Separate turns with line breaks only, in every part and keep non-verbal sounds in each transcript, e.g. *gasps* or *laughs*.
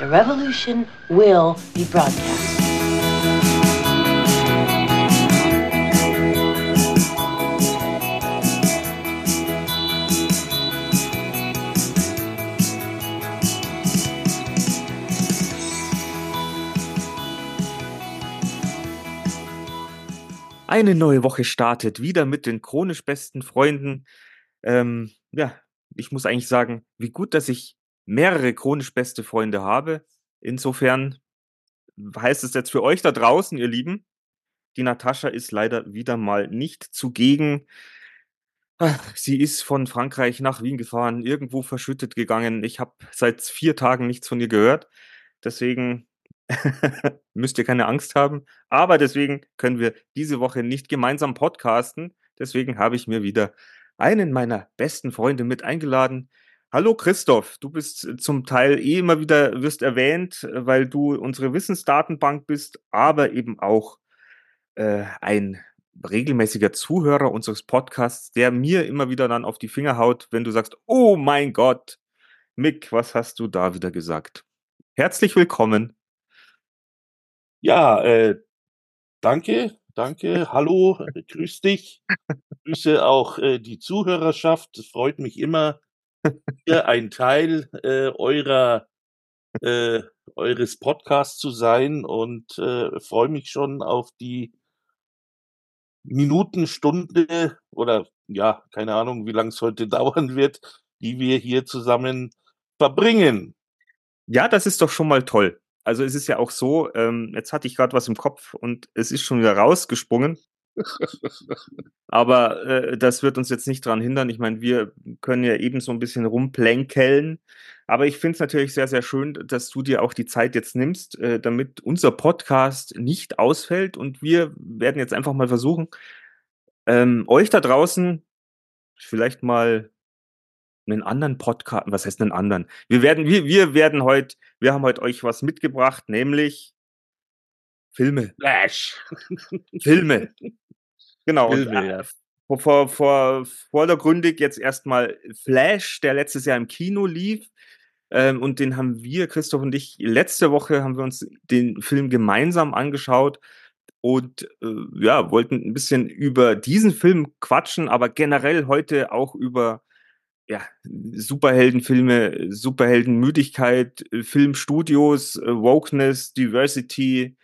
The revolution will be broadcast.
Eine neue Woche startet wieder mit den chronisch besten Freunden. Ähm, ja, ich muss eigentlich sagen, wie gut, dass ich mehrere chronisch beste Freunde habe. Insofern heißt es jetzt für euch da draußen, ihr Lieben, die Natascha ist leider wieder mal nicht zugegen. Sie ist von Frankreich nach Wien gefahren, irgendwo verschüttet gegangen. Ich habe seit vier Tagen nichts von ihr gehört. Deswegen *laughs* müsst ihr keine Angst haben. Aber deswegen können wir diese Woche nicht gemeinsam podcasten. Deswegen habe ich mir wieder einen meiner besten Freunde mit eingeladen. Hallo Christoph, du bist zum Teil eh immer wieder, wirst erwähnt, weil du unsere Wissensdatenbank bist, aber eben auch äh, ein regelmäßiger Zuhörer unseres Podcasts, der mir immer wieder dann auf die Finger haut, wenn du sagst, oh mein Gott, Mick, was hast du da wieder gesagt? Herzlich willkommen.
Ja, äh, danke, danke, hallo, grüß dich. *laughs* Grüße auch äh, die Zuhörerschaft. Es freut mich immer, ein Teil äh, eurer äh, eures Podcasts zu sein und äh, freue mich schon auf die Minuten, Stunde oder ja, keine Ahnung, wie lange es heute *laughs* dauern wird, die wir hier zusammen verbringen.
Ja, das ist doch schon mal toll also es ist ja auch so, ähm, jetzt hatte ich gerade was im Kopf und es ist schon wieder rausgesprungen. Aber äh, das wird uns jetzt nicht daran hindern. Ich meine, wir können ja eben so ein bisschen rumplänkeln. Aber ich finde es natürlich sehr, sehr schön, dass du dir auch die Zeit jetzt nimmst, äh, damit unser Podcast nicht ausfällt. Und wir werden jetzt einfach mal versuchen, ähm, euch da draußen vielleicht mal einen anderen Podcast, was heißt einen anderen? Wir werden, wir, wir werden heute, wir haben heute euch was mitgebracht, nämlich Filme.
Flash.
Filme. *laughs* Genau. Und, äh, vor, vor, vordergründig jetzt erstmal Flash, der letztes Jahr im Kino lief. Ähm, und den haben wir, Christoph und ich, letzte Woche haben wir uns den Film gemeinsam angeschaut und äh, ja, wollten ein bisschen über diesen Film quatschen, aber generell heute auch über ja, Superheldenfilme, Superheldenmüdigkeit, Filmstudios, äh, Wokeness, Diversity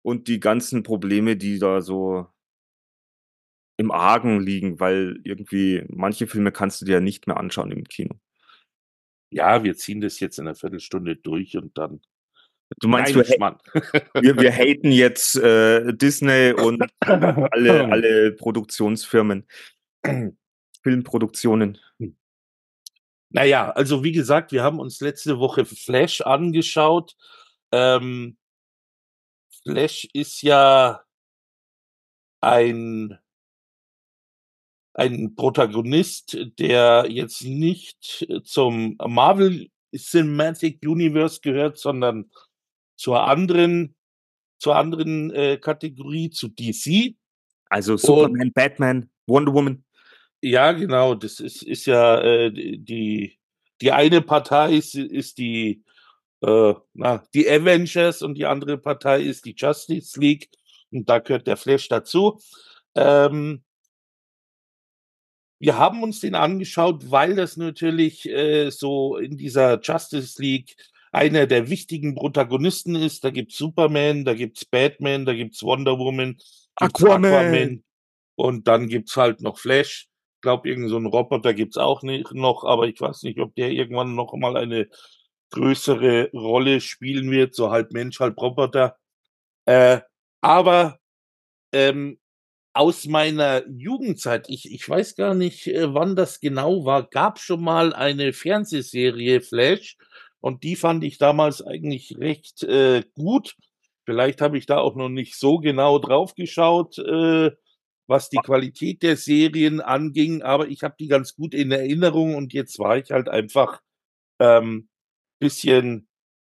und die ganzen Probleme, die da so im Argen liegen, weil irgendwie manche Filme kannst du dir ja nicht mehr anschauen im Kino.
Ja, wir ziehen das jetzt in einer Viertelstunde durch und dann.
Du meinst, wir, *laughs* wir, wir haten jetzt äh, Disney und *laughs* alle, alle Produktionsfirmen, *clears throat* Filmproduktionen. Hm.
Naja, also wie gesagt, wir haben uns letzte Woche Flash angeschaut. Ähm, Flash ist ja ein ein Protagonist, der jetzt nicht zum Marvel Cinematic Universe gehört, sondern zur anderen zur anderen äh, Kategorie, zu DC.
Also Superman, Und, Batman, Wonder Woman.
Ja, genau. Das ist, ist ja äh, die, die eine Partei ist, ist die, äh, na, die Avengers und die andere Partei ist die Justice League. Und da gehört der Flash dazu. Ähm, wir haben uns den angeschaut, weil das natürlich äh, so in dieser Justice League einer der wichtigen Protagonisten ist. Da gibt's Superman, da gibt's Batman, da gibt's Wonder Woman,
Aquaman. Aquaman
und dann gibt's halt noch Flash glaube, irgend so ein Roboter gibt's auch nicht noch, aber ich weiß nicht, ob der irgendwann noch mal eine größere Rolle spielen wird, so halb Mensch, halb Roboter. Äh, aber ähm, aus meiner Jugendzeit, ich, ich weiß gar nicht, äh, wann das genau war, gab schon mal eine Fernsehserie Flash und die fand ich damals eigentlich recht äh, gut. Vielleicht habe ich da auch noch nicht so genau drauf geschaut. Äh, was die Qualität der Serien anging, aber ich habe die ganz gut in Erinnerung und jetzt war ich halt einfach ähm, bisschen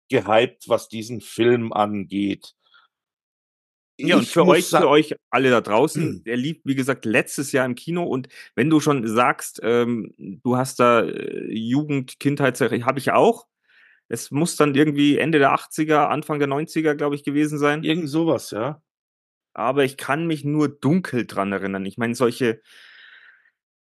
gehypt, was diesen Film angeht.
Ja, und für euch, für euch alle da draußen, *clears throat* der lief, wie gesagt, letztes Jahr im Kino. Und wenn du schon sagst, ähm, du hast da äh, Jugend, Kindheitsserie, habe ich auch. Es muss dann irgendwie Ende der 80er, Anfang der 90er, glaube ich, gewesen sein.
Irgend sowas, ja.
Aber ich kann mich nur dunkel dran erinnern. Ich meine, solche,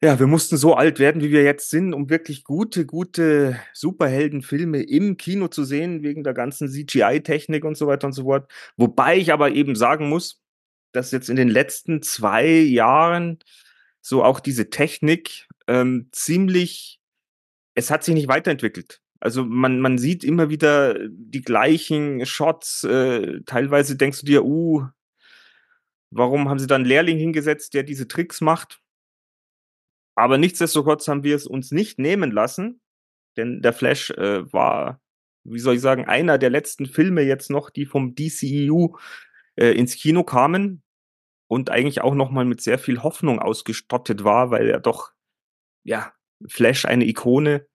ja, wir mussten so alt werden, wie wir jetzt sind, um wirklich gute, gute Superheldenfilme im Kino zu sehen, wegen der ganzen CGI-Technik und so weiter und so fort. Wobei ich aber eben sagen muss, dass jetzt in den letzten zwei Jahren so auch diese Technik ähm, ziemlich, es hat sich nicht weiterentwickelt. Also man, man sieht immer wieder die gleichen Shots. Äh, teilweise denkst du dir, uh, warum haben sie da einen Lehrling hingesetzt, der diese Tricks macht? Aber nichtsdestotrotz haben wir es uns nicht nehmen lassen, denn der Flash äh, war, wie soll ich sagen, einer der letzten Filme jetzt noch, die vom DCEU äh, ins Kino kamen und eigentlich auch nochmal mit sehr viel Hoffnung ausgestattet war, weil er doch, ja, Flash eine Ikone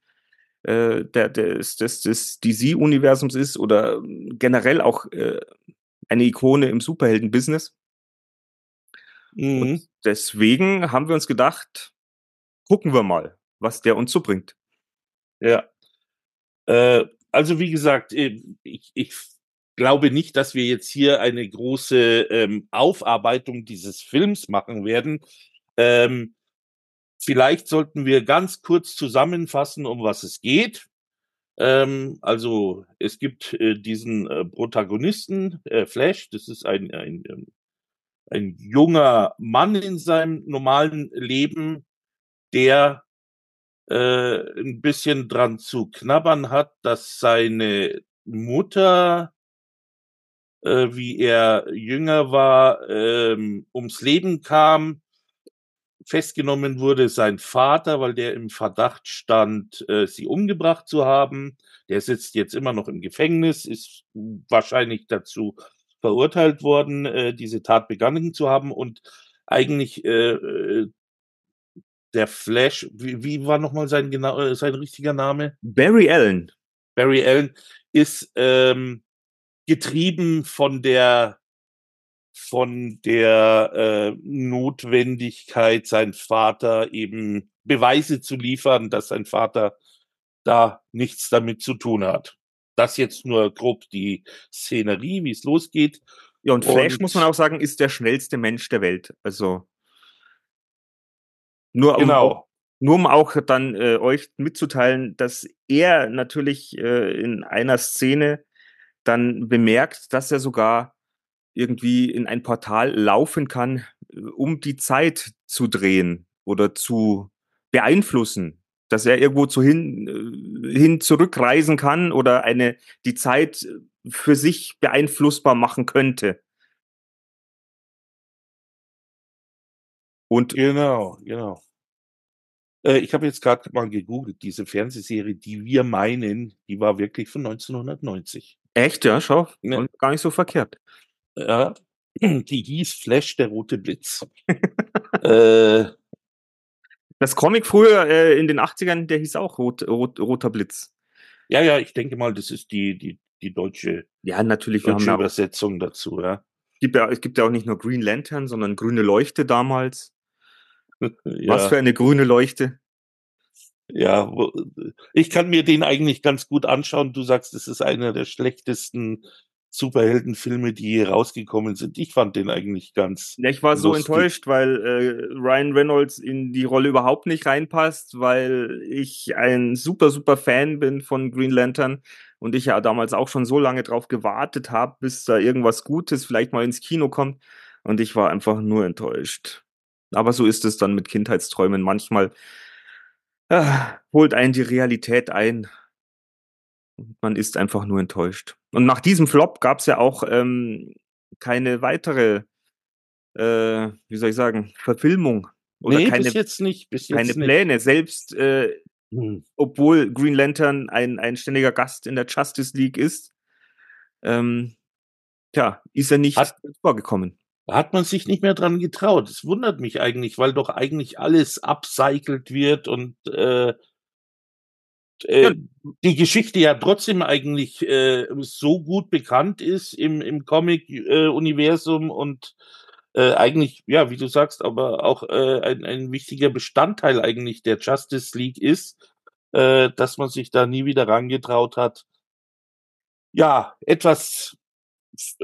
äh, der, des, des, des DC-Universums ist oder generell auch äh, eine Ikone im Superhelden-Business.
Mhm.
Und deswegen haben wir uns gedacht, gucken wir mal, was der uns so bringt.
Ja. Äh, also wie gesagt, äh, ich, ich glaube nicht, dass wir jetzt hier eine große ähm, Aufarbeitung dieses Films machen werden. Ähm, vielleicht sollten wir ganz kurz zusammenfassen, um was es geht. Ähm, also es gibt äh, diesen äh, Protagonisten, äh, Flash, das ist ein, ein, ähm, ein junger Mann in seinem normalen Leben, der äh, ein bisschen dran zu knabbern hat, dass seine Mutter, äh, wie er jünger war, ähm, ums Leben kam, festgenommen wurde sein Vater, weil der im Verdacht stand, äh, sie umgebracht zu haben. Der sitzt jetzt immer noch im Gefängnis, ist wahrscheinlich dazu verurteilt worden, äh, diese Tat begangen zu haben und eigentlich äh, äh der Flash, wie, wie war nochmal sein genau sein richtiger Name?
Barry Allen.
Barry Allen ist ähm, getrieben von der von der äh, Notwendigkeit, sein Vater eben Beweise zu liefern, dass sein Vater da nichts damit zu tun hat. Das jetzt nur grob die Szenerie, wie es losgeht.
Ja, und Flash,
Und-
muss man auch sagen, ist der schnellste Mensch der Welt. Also nur um,
Genau.
nur um auch dann äh, euch mitzuteilen, dass er natürlich äh, in einer Szene dann bemerkt, dass er sogar irgendwie in ein Portal laufen kann, äh, um die Zeit zu drehen oder zu beeinflussen, dass er irgendwo zu hin, äh, hin zurückreisen kann oder eine die Zeit für sich beeinflussbar machen könnte. Und
Genau, genau. Äh, ich habe jetzt gerade mal gegoogelt, diese Fernsehserie, die wir meinen, die war wirklich von 1990.
echt, ja, schau,
Ne.
und gar nicht so verkehrt.
Ja, *clears throat* die hieß Flash, der rote Blitz. *laughs* äh,
Das Comic früher äh, in den 80ern, der hieß auch Rot, Rot, Roter Blitz.
ja, ja, ich denke mal, das ist die, die, die deutsche,
Ja, natürlich, wir haben
deutsche
ja, auch-
Übersetzung dazu, ja.
gibt ja, es gibt ja auch nicht nur Green Lantern, sondern grüne Leuchte damals. *laughs*
ja.
Was für eine grüne Leuchte.
Ja, ich kann mir den eigentlich ganz gut anschauen. Du sagst, es ist einer der schlechtesten Superheldenfilme, die je rausgekommen sind. Ich fand den eigentlich ganz.
Ja, ich war so
Lustig.
enttäuscht, weil äh, Ryan Reynolds in die Rolle überhaupt nicht reinpasst, weil ich ein super, super Fan bin von Green Lantern und ich ja damals auch schon so lange drauf gewartet habe, bis da irgendwas Gutes vielleicht mal ins Kino kommt und ich war einfach nur enttäuscht. Aber so ist es dann mit Kindheitsträumen. Manchmal ah, holt einen die Realität ein und man ist einfach nur enttäuscht. Und nach diesem Flop gab es ja auch ähm, keine weitere äh, wie soll ich sagen, Verfilmung oder
nee,
keine,
bis jetzt nicht. Bis jetzt
keine
nicht.
Pläne. Selbst äh,
Hm.
obwohl Green Lantern ein, ein ständiger Gast in der Justice League ist, ähm, tja, ist er nicht
Hat-
vorgekommen.
Hat man sich nicht mehr dran getraut. Es wundert mich eigentlich, weil doch eigentlich alles upcycelt wird und äh, äh, die Geschichte ja trotzdem eigentlich äh, so gut bekannt ist im, im Comic-Universum und äh, eigentlich, ja, wie du sagst, aber auch äh, ein, ein wichtiger Bestandteil eigentlich der Justice League ist, äh, dass man sich da nie wieder rangetraut hat. ja, etwas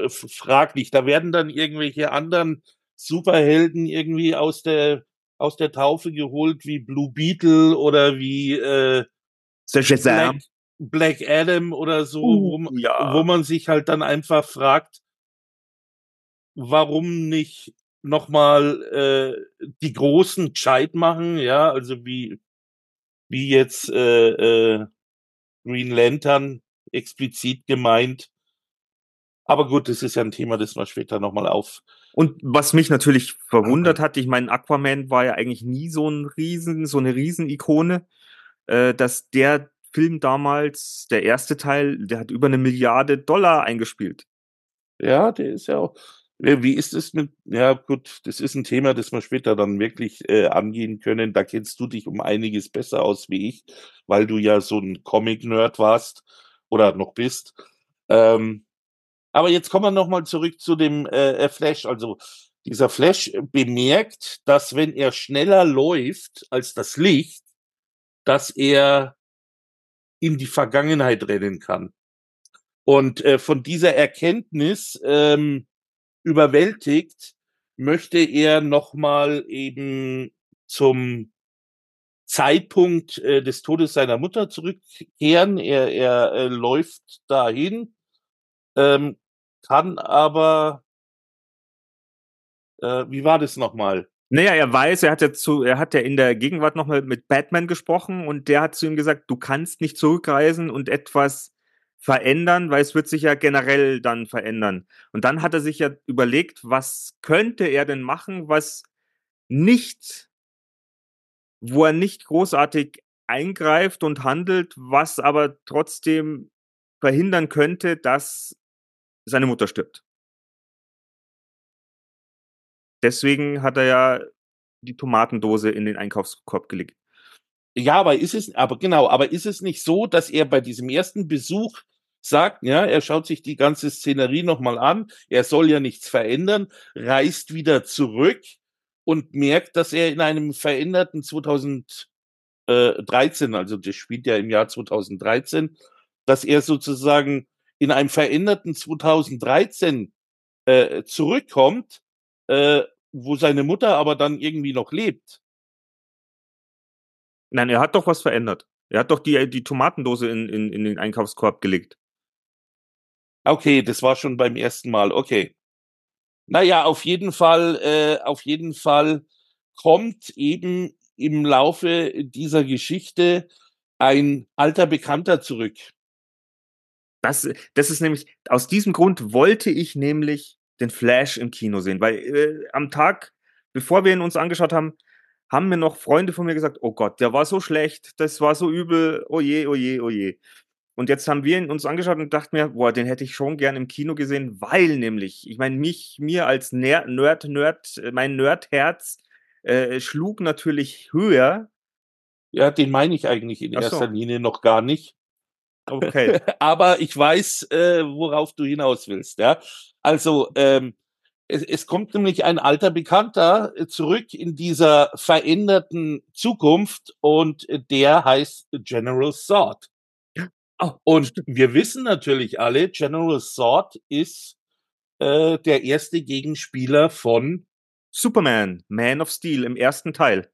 fraglich. Da werden dann irgendwelche anderen Superhelden irgendwie aus der aus der Taufe geholt, wie Blue Beetle oder wie äh, Black, Black Adam oder so, uh, wo, ja. wo man sich halt dann einfach fragt, warum nicht nochmal äh, die großen gescheit machen, ja, also wie, wie jetzt äh, äh, Green Lantern explizit gemeint. Aber gut, das ist ja ein Thema, das wir später nochmal auf.
Und was mich natürlich verwundert hat, ich meine, Aquaman war ja eigentlich nie so ein Riesen, so eine Riesenikone, äh, dass der Film damals, der erste Teil, der hat über eine Milliarde Dollar eingespielt.
Ja, der ist ja auch. Wie ist es mit, ja gut, das ist ein Thema, das wir später dann wirklich äh, angehen können. Da kennst du dich um einiges besser aus wie ich, weil du ja so ein Comic-Nerd warst oder noch bist. Ähm, aber jetzt kommen wir nochmal zurück zu dem äh, äh, Flash. Also dieser Flash bemerkt, dass wenn er schneller läuft als das Licht, dass er in die Vergangenheit rennen kann. Und äh, von dieser Erkenntnis ähm, überwältigt, möchte er nochmal eben zum Zeitpunkt äh, des Todes seiner Mutter zurückkehren. Er, er äh, läuft dahin, ähm, kann aber, äh, wie war das nochmal?
Naja, er weiß, er hat ja zu, er hat ja in der Gegenwart nochmal mit Batman gesprochen und der hat zu ihm gesagt, du kannst nicht zurückreisen und etwas verändern, weil es wird sich ja generell dann verändern. Und dann hat er sich ja überlegt, was könnte er denn machen, was nicht, wo er nicht großartig eingreift und handelt, was aber trotzdem verhindern könnte, dass seine Mutter stirbt. Deswegen hat er ja die Tomatendose in den Einkaufskorb gelegt.
Ja, aber ist es, aber genau, aber ist es nicht so, dass er bei diesem ersten Besuch sagt, ja, er schaut sich die ganze Szenerie nochmal an, er soll ja nichts verändern, reist wieder zurück und merkt, dass er in einem veränderten 2013, also das spielt ja im Jahr 2013, dass er sozusagen in einem veränderten 2013 äh, zurückkommt, äh, wo seine Mutter aber dann irgendwie noch lebt.
Nein, er hat doch was verändert. Er hat doch die, die Tomatendose in, in, in den Einkaufskorb gelegt.
Okay, das war schon beim ersten Mal. Okay. Naja, auf jeden Fall, äh, auf jeden Fall kommt eben im Laufe dieser Geschichte ein alter Bekannter zurück.
Das, das ist nämlich, aus diesem Grund wollte ich nämlich den Flash im Kino sehen, weil äh, am Tag, bevor wir ihn uns angeschaut haben, haben mir noch Freunde von mir gesagt, oh Gott, der war so schlecht, das war so übel, oh je, oh je, oh je. Und jetzt haben wir ihn uns angeschaut und dachten mir, boah, den hätte ich schon gern im Kino gesehen, weil nämlich, ich meine, mich, mir als Nerd, Nerd, Nerd mein Nerdherz äh, schlug natürlich höher.
Ja, den meine ich eigentlich in Ach erster so. Linie noch gar nicht. Okay. *laughs* Aber ich weiß, äh, worauf du hinaus willst, ja. Also, ähm, es, es kommt nämlich ein alter Bekannter äh, zurück in dieser veränderten Zukunft und der heißt General Sword. Oh, und wir wissen natürlich alle, General Sword ist äh, der erste Gegenspieler von
Superman, Man of Steel im ersten Teil.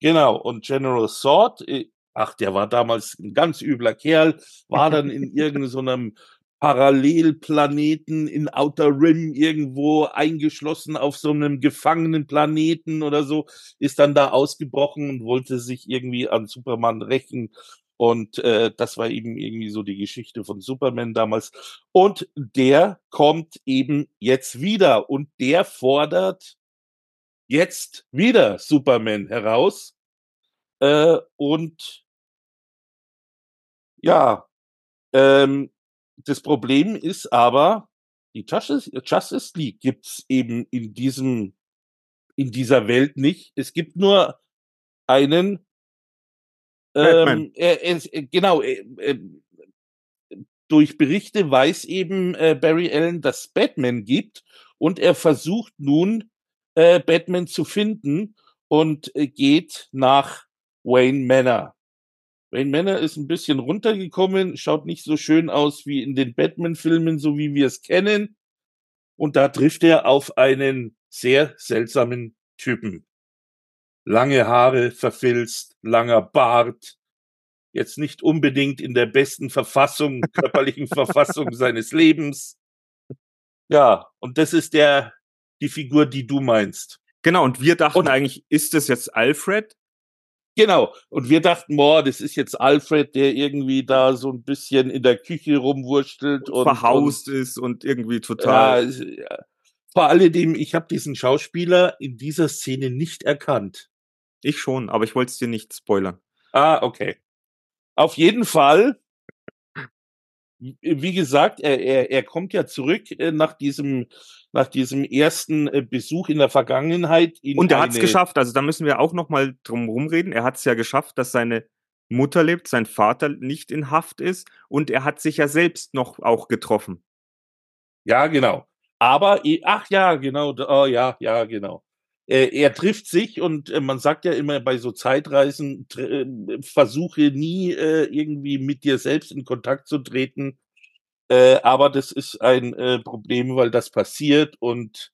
Genau, und General Sword, äh, ach, der war damals ein ganz übler Kerl, war dann in irgendeinem Parallelplaneten in Outer Rim irgendwo eingeschlossen auf so einem gefangenen Planeten oder so, ist dann da ausgebrochen und wollte sich irgendwie an Superman rächen. Und äh, das war eben irgendwie so die Geschichte von Superman damals. Und der kommt eben jetzt wieder und der fordert jetzt wieder Superman heraus. Äh, und ja, ähm, das Problem ist aber, die Justice, Justice League gibt's eben in diesem, in dieser Welt nicht. Es gibt nur einen, ähm, äh, äh, genau, äh, äh, durch Berichte weiß eben äh, Barry Allen, dass Batman gibt und er versucht nun, äh, Batman zu finden und äh, geht nach Wayne Manor. Wayne Manor ist ein bisschen runtergekommen, schaut nicht so schön aus wie in den Batman-Filmen, so wie wir es kennen. Und da trifft er auf einen sehr seltsamen Typen. Lange Haare verfilzt, langer Bart, jetzt nicht unbedingt in der besten Verfassung, *laughs* körperlichen Verfassung seines Lebens. Ja, und das ist der, die Figur, die du meinst.
Genau, und wir dachten und, eigentlich, ist das jetzt Alfred?
Genau, und wir dachten, boah, das ist jetzt Alfred, der irgendwie da so ein bisschen in der Küche rumwurschtelt
und verhaust und, ist und irgendwie total.
Ja. Vor alledem, ich habe diesen Schauspieler in dieser Szene nicht erkannt.
Ich schon, aber ich wollte es dir nicht spoilern.
Ah, okay. Auf jeden Fall, wie gesagt, er, er, er kommt ja zurück äh, nach diesem, nach diesem ersten äh, Besuch in der Vergangenheit.
Und er hat es geschafft, also da müssen wir auch nochmal drum rumreden. Er hat es ja geschafft, dass seine Mutter lebt, sein Vater nicht in Haft ist und er hat sich ja selbst noch auch getroffen.
Ja, genau. Aber, ach ja, genau, oh ja, ja, genau äh, er trifft sich und äh, man sagt ja immer bei so Zeitreisen, versuche nie irgendwie mit dir selbst in Kontakt zu treten. Äh, aber das ist ein äh, Problem, weil das passiert und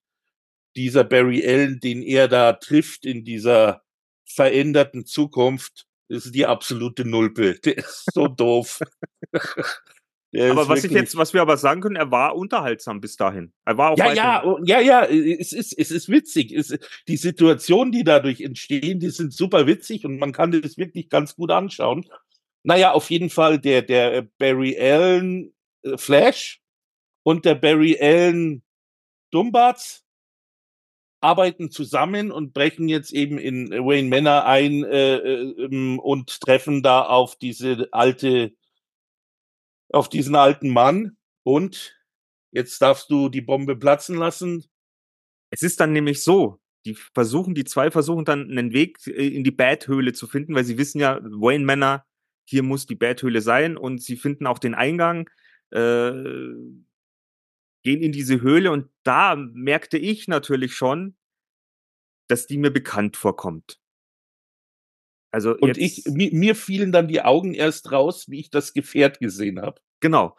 dieser Barry Allen, den er da trifft in dieser veränderten Zukunft, ist die absolute Nulpe. *laughs* Der ist so doof. *laughs*
aber was ich jetzt, was wir aber sagen können, er war unterhaltsam bis dahin. Er war auch
ja, ja, ja, ja, es ist, es ist witzig. Es, die Situationen, die dadurch entstehen, die sind super witzig und man kann das wirklich ganz gut anschauen. Naja, auf jeden Fall der, der Barry Allen Flash und der Barry Allen Dumbarts arbeiten zusammen und brechen jetzt eben in Wayne Manor ein äh, äh, und treffen da auf diese alte auf diesen alten Mann und jetzt darfst du die Bombe platzen lassen.
Es ist dann nämlich so, die versuchen, die zwei versuchen dann einen Weg äh, in die Bad-Höhle zu finden, weil sie wissen ja, Wayne Manor, hier muss die Bad-Höhle sein und sie finden auch den Eingang, äh, gehen in diese Höhle und da merkte ich natürlich schon, dass die mir bekannt vorkommt.
Also und ich, mir, mir fielen dann die Augen erst raus, wie ich das Gefährt gesehen habe.
Genau.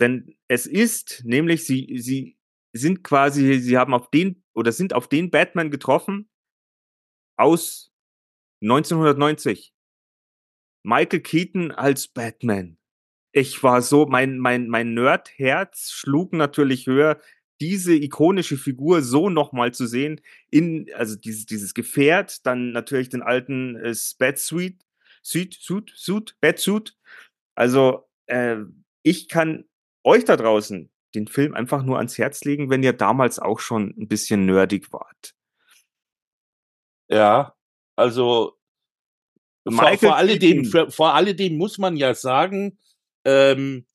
Denn es ist, nämlich, sie, sie sind quasi, sie haben auf den oder sind auf den Batman getroffen aus 1990. Michael Keaton als Batman. Ich war so, mein, mein, mein Nerd-Herz schlug natürlich höher, diese ikonische Figur so nochmal zu sehen, in, also dieses, dieses Gefährt, dann natürlich den alten äh, Batsuit, Suit, Suit, Suit, Batsuit. Also, äh, ich kann euch da draußen den Film einfach nur ans Herz legen, wenn ihr damals auch schon ein bisschen nerdig wart.
Ja, also vor, vor, alledem, vor alledem muss man ja sagen, ähm,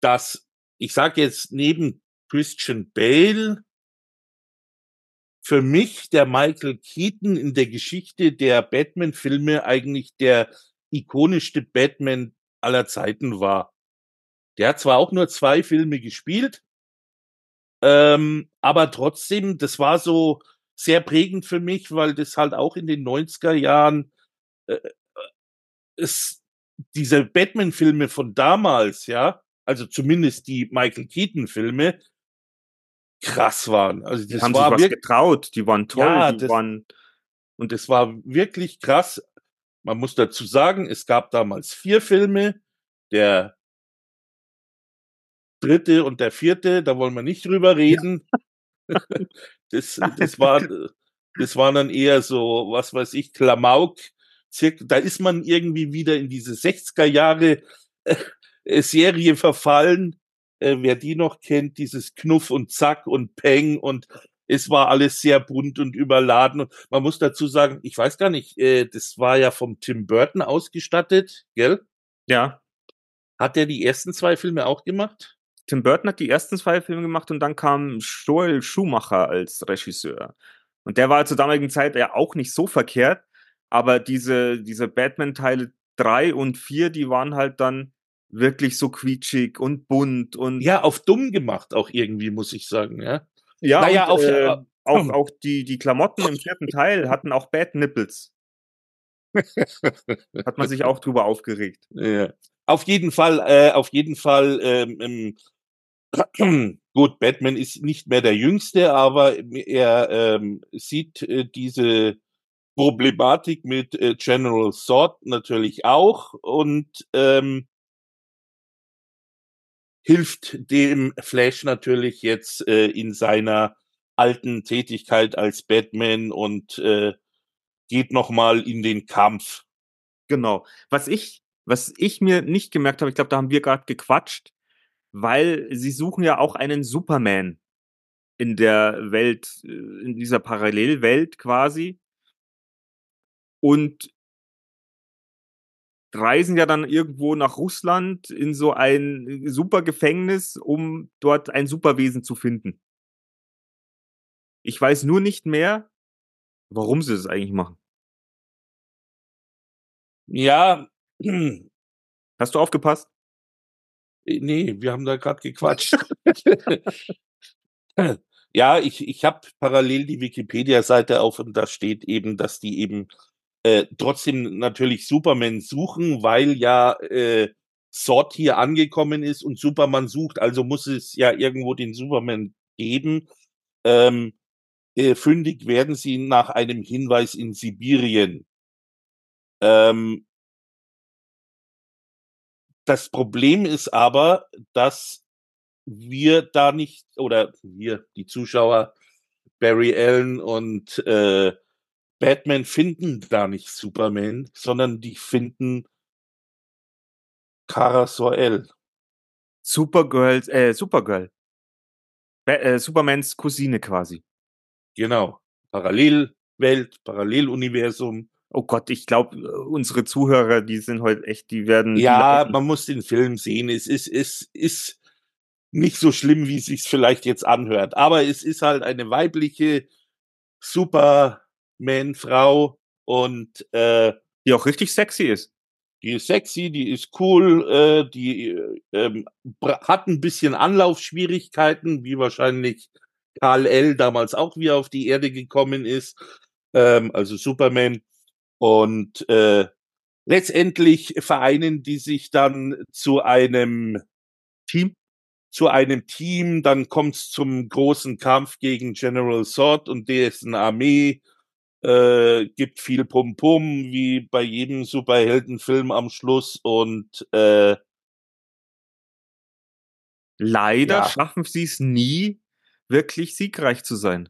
dass ich sage jetzt neben Christian Bale für mich der Michael Keaton in der Geschichte der Batman-Filme eigentlich der ikonischste Batman aller Zeiten war. Der hat zwar auch nur zwei Filme gespielt, ähm, aber trotzdem, das war so sehr prägend für mich, weil das halt auch in den 90er Jahren äh, es, diese Batman-Filme von damals, ja, also zumindest die Michael Keaton-Filme, krass waren. Also
das die haben war sich was getraut, die waren toll, ja, die
das,
waren
und es war wirklich krass. Man muss dazu sagen, es gab damals vier Filme. Der dritte und der vierte, da wollen wir nicht drüber reden. Ja. *laughs* das, *laughs* das war, das war dann eher so, was weiß ich, Klamauk. Da ist man irgendwie wieder in diese 60er Jahre äh, Serie verfallen. Äh, wer die noch kennt, dieses Knuff und Zack und Peng und es war alles sehr bunt und überladen. Und man muss dazu sagen, ich weiß gar nicht, äh, das war ja vom Tim Burton ausgestattet, gell?
Ja.
Hat er die ersten zwei Filme auch gemacht?
Tim Burton hat die ersten zwei Filme gemacht und dann kam Joel Schumacher als Regisseur. Und der war zur damaligen Zeit ja auch nicht so verkehrt, aber diese, diese Batman-Teile drei und vier, die waren halt dann wirklich so quietschig und bunt und.
Ja, auf dumm gemacht auch irgendwie, muss ich sagen, ja.
Ja, naja, und, auf, äh, auch, auch die, die Klamotten im *laughs* vierten Teil hatten auch Bad Nipples. Hat man sich auch drüber aufgeregt.
Ja. Auf jeden Fall, äh, auf jeden Fall, ähm, ähm, *clears throat* gut, Batman ist nicht mehr der Jüngste, aber er ähm, sieht äh, diese Problematik mit äh, General Zod natürlich auch und ähm, hilft dem Flash natürlich jetzt äh, in seiner alten Tätigkeit als Batman und äh, geht noch mal in den Kampf.
Genau. Was ich, was ich mir nicht gemerkt habe, ich glaube, da haben wir gerade gequatscht, weil sie suchen ja auch einen Superman in der Welt, äh, in dieser Parallelwelt quasi. Und reisen ja dann irgendwo nach Russland in so ein Supergefängnis, um dort ein Superwesen zu finden. Ich weiß nur nicht mehr, warum sie das eigentlich machen.
Ja. *clears throat*
Hast du aufgepasst?
Äh, nee, wir haben da gerade gequatscht. *laughs* ja, ich, ich habe parallel die Wikipedia-Seite auf und da steht eben, dass die eben äh, trotzdem natürlich Superman suchen, weil ja äh, Sort hier angekommen ist und Superman sucht, also muss es ja irgendwo den Superman geben. Ähm, äh, fündig werden sie nach einem Hinweis in Sibirien. Ähm, das Problem ist aber, dass wir da nicht, oder wir, die Zuschauer, Barry Allen und äh, Batman finden da nicht Superman, sondern die finden Kara Soel.
Supergirl, äh, Supergirl. Ba äh, Supermans Cousine quasi.
Genau. Parallelwelt, Paralleluniversum.
Oh Gott, ich glaube, unsere Zuhörer, die sind heute echt, die werden.
Ja, die man muss den Film sehen. Es ist, es ist nicht so schlimm, wie es sich vielleicht jetzt anhört. Aber es ist halt eine weibliche Superman-Frau und äh,
die auch richtig sexy ist.
Die ist sexy, die ist cool, äh, die ähm, hat ein bisschen Anlaufschwierigkeiten, wie wahrscheinlich Karl L. damals auch wie er auf die Erde gekommen ist, ähm, also Superman. Und äh, letztendlich vereinen die sich dann zu einem Team, zu einem Team, dann kommt es zum großen Kampf gegen General Zod und dessen Armee. Äh, gibt viel Pum-Pum, wie bei jedem Superheldenfilm am Schluss und äh,
Leider ja. schaffen sie es nie, wirklich siegreich zu sein.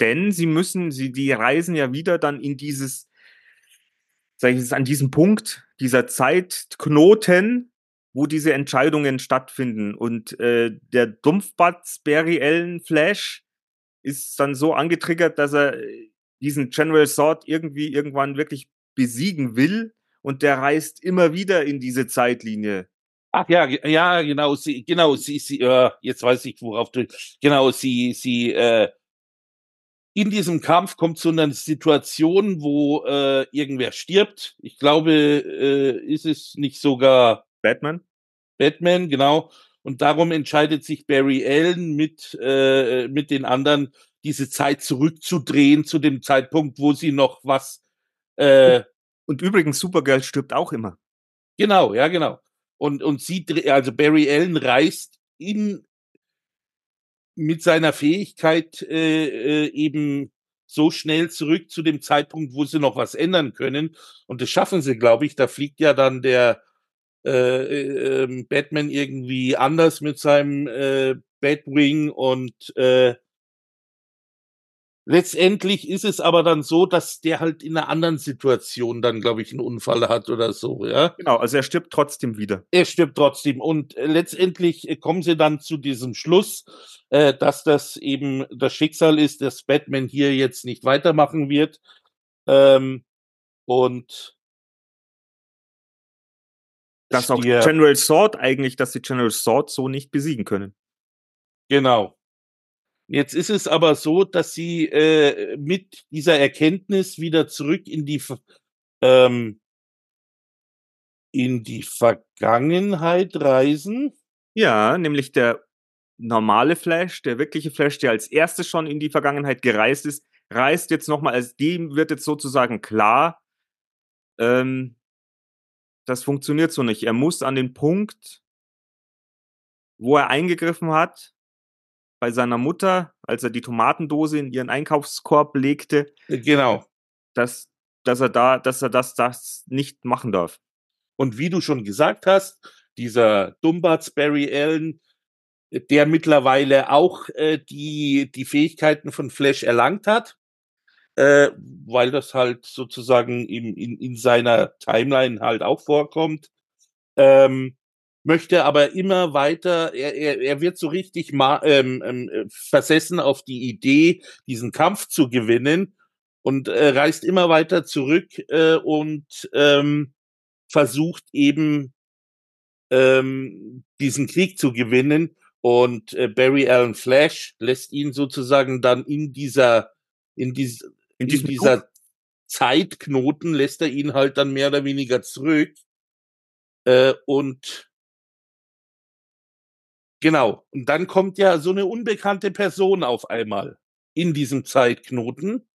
Denn sie müssen, sie, die reisen ja wieder dann in dieses, sag ich jetzt, an diesem Punkt, dieser Zeitknoten, wo diese Entscheidungen stattfinden. Und äh, der Dumpfbatz Barry Allen Flash ist dann so angetriggert, dass er äh, diesen General Sword irgendwie irgendwann wirklich besiegen will. Und der reist immer wieder in diese Zeitlinie.
Ach ja, ja, genau, sie, genau, sie, sie, äh, jetzt weiß ich, worauf du, genau, sie, sie, äh, in diesem Kampf kommt zu einer Situation, wo äh, irgendwer stirbt. Ich glaube, äh, ist es nicht sogar
Batman?
Batman, genau. Und darum entscheidet sich Barry Allen mit, äh, mit den anderen, diese Zeit zurückzudrehen zu dem Zeitpunkt, wo sie noch was. Äh,
und übrigens, Supergirl stirbt auch immer.
Genau, ja, genau und, und sie, also Barry Allen reist in, mit seiner Fähigkeit äh, äh, eben so schnell zurück zu dem Zeitpunkt, wo sie noch was ändern können. Und das schaffen sie, glaube ich. Da fliegt ja dann der äh, äh, ähm, Batman irgendwie anders mit seinem äh, Batwing und äh, Letztendlich ist es aber dann so, dass der halt in einer anderen Situation dann, glaube ich, einen Unfall hat oder so, ja.
Genau, also er stirbt trotzdem wieder.
Er stirbt trotzdem. Und äh, letztendlich äh, kommen sie dann zu diesem Schluss, äh, dass das eben das Schicksal ist, dass Batman hier jetzt nicht weitermachen wird. Ähm, und
dass auch General Sword eigentlich, dass sie General Sword so nicht besiegen können.
Genau. Jetzt ist es aber so, dass sie äh, mit dieser Erkenntnis wieder zurück in die ähm, in die Vergangenheit reisen.
Ja, nämlich der normale Flash, der wirkliche Flash, der als erstes schon in die Vergangenheit gereist ist, reist jetzt nochmal, als dem wird jetzt sozusagen klar, ähm, das funktioniert so nicht. Er muss an den Punkt, wo er eingegriffen hat, bei seiner Mutter, als er die Tomatendose in ihren Einkaufskorb legte.
Genau.
Dass, dass er da, dass er das, das nicht machen darf.
Und wie du schon gesagt hast, dieser Dumbarts Barry Allen, der mittlerweile auch äh, die, die Fähigkeiten von Flash erlangt hat, äh, weil das halt sozusagen in, in, in seiner Timeline halt auch vorkommt. Ähm, möchte aber immer weiter, er, er, er wird so richtig ma, ähm, ähm, versessen auf die Idee, diesen Kampf zu gewinnen und äh, reist immer weiter zurück äh, und ähm, versucht eben ähm, diesen Krieg zu gewinnen und äh, Barry Allen Flash lässt ihn sozusagen dann in dieser in, dies, in, in dieser? Zeitknoten lässt er ihn halt dann mehr oder weniger zurück äh, und genau und dann kommt ja so eine unbekannte Person auf einmal in diesem Zeitknoten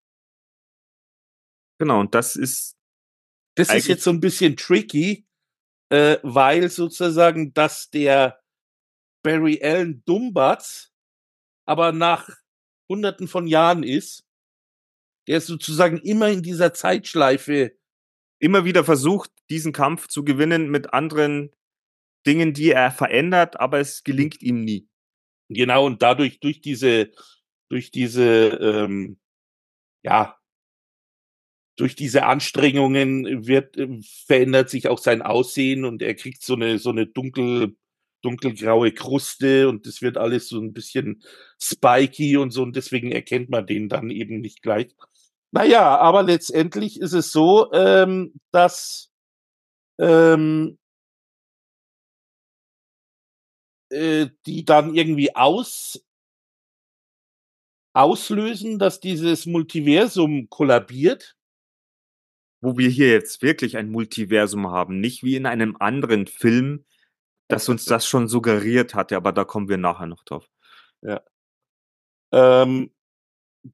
genau und das ist
das ist jetzt so ein bisschen tricky äh, weil sozusagen dass der Barry Allen Dumbatz aber nach hunderten von Jahren ist, der sozusagen immer in dieser Zeitschleife
immer wieder versucht, diesen Kampf zu gewinnen mit anderen Dingen, die er verändert, aber es gelingt ihm nie.
Genau, und dadurch, durch diese, durch diese, ähm, ja, durch diese Anstrengungen wird, äh, verändert sich auch sein Aussehen und er kriegt so eine, so eine dunkel, dunkelgraue Kruste und das wird alles so ein bisschen spiky und so und deswegen erkennt man den dann eben nicht gleich. Naja, aber letztendlich ist es so, ähm, dass ähm, äh, die dann irgendwie aus auslösen, dass dieses Multiversum kollabiert.
Wo wir hier jetzt wirklich ein Multiversum haben, nicht wie in einem anderen Film, dass uns das schon suggeriert hatte, aber da kommen wir nachher noch drauf.
Ja. Ähm,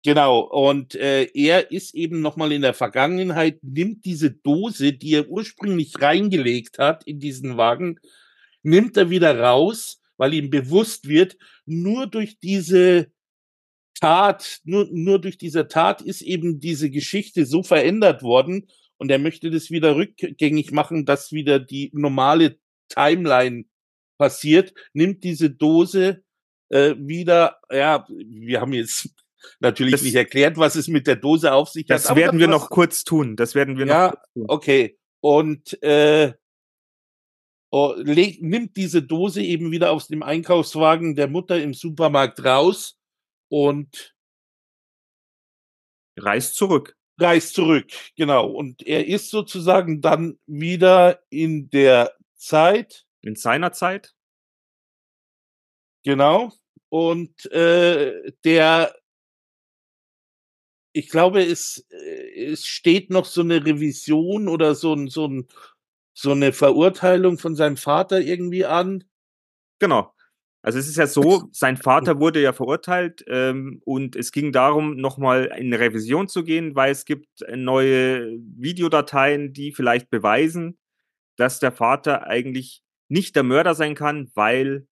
genau, und äh, er ist eben nochmal in der Vergangenheit, nimmt diese Dose, die er ursprünglich reingelegt hat in diesen Wagen, nimmt er wieder raus, weil ihm bewusst wird, nur durch diese Tat, nur, nur durch diese Tat ist eben diese Geschichte so verändert worden und er möchte das wieder rückgängig machen, dass wieder die normale Timeline passiert, nimmt diese Dose äh, wieder, ja, wir haben jetzt *laughs* natürlich das, nicht erklärt, was es mit der Dose auf sich
das hat. Das werden wir noch kurz tun. Das werden wir
ja,
noch kurz tun.
Okay. Und äh, oh, leg, nimmt diese Dose eben wieder aus dem Einkaufswagen der Mutter im Supermarkt raus und
reist zurück.
Reist zurück, genau. Und er ist sozusagen dann wieder in der Zeit.
In seiner Zeit?
Genau. Und äh, der, ich glaube, es, äh, es steht noch so eine Revision oder so ein, so ein, so eine Verurteilung von seinem Vater irgendwie an.
Genau. Also es ist ja so, sein Vater wurde ja verurteilt ähm, und es ging darum, nochmal in eine Revision zu gehen, weil es gibt neue Videodateien, die vielleicht beweisen, dass der Vater eigentlich nicht der Mörder sein kann, weil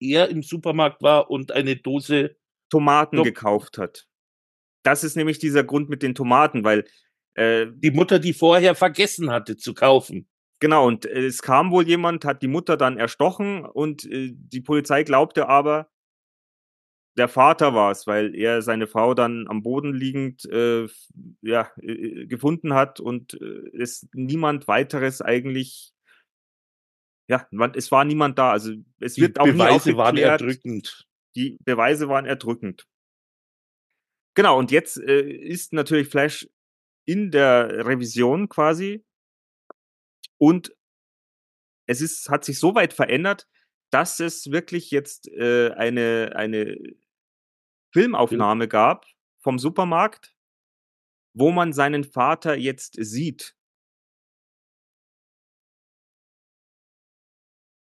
er im Supermarkt war und eine Dose
Tomaten Tom gekauft hat. Das ist nämlich dieser Grund mit den Tomaten, weil
äh, die Mutter die vorher vergessen hatte zu kaufen.
Genau, und äh, es kam wohl jemand, hat die Mutter dann erstochen und äh, die Polizei glaubte aber, der Vater war es, weil er seine Frau dann am Boden liegend äh, ja, äh, gefunden hat und äh, es niemand weiteres eigentlich ja, es war niemand da. Also es
die
wird
auch Beweise waren erdrückend.
Die Beweise waren erdrückend. Genau, und jetzt äh, ist natürlich Flash in der Revision quasi und es ist, hat sich so weit verändert, dass es wirklich jetzt äh, eine, eine Filmaufnahme gab vom Supermarkt, wo man seinen Vater jetzt sieht.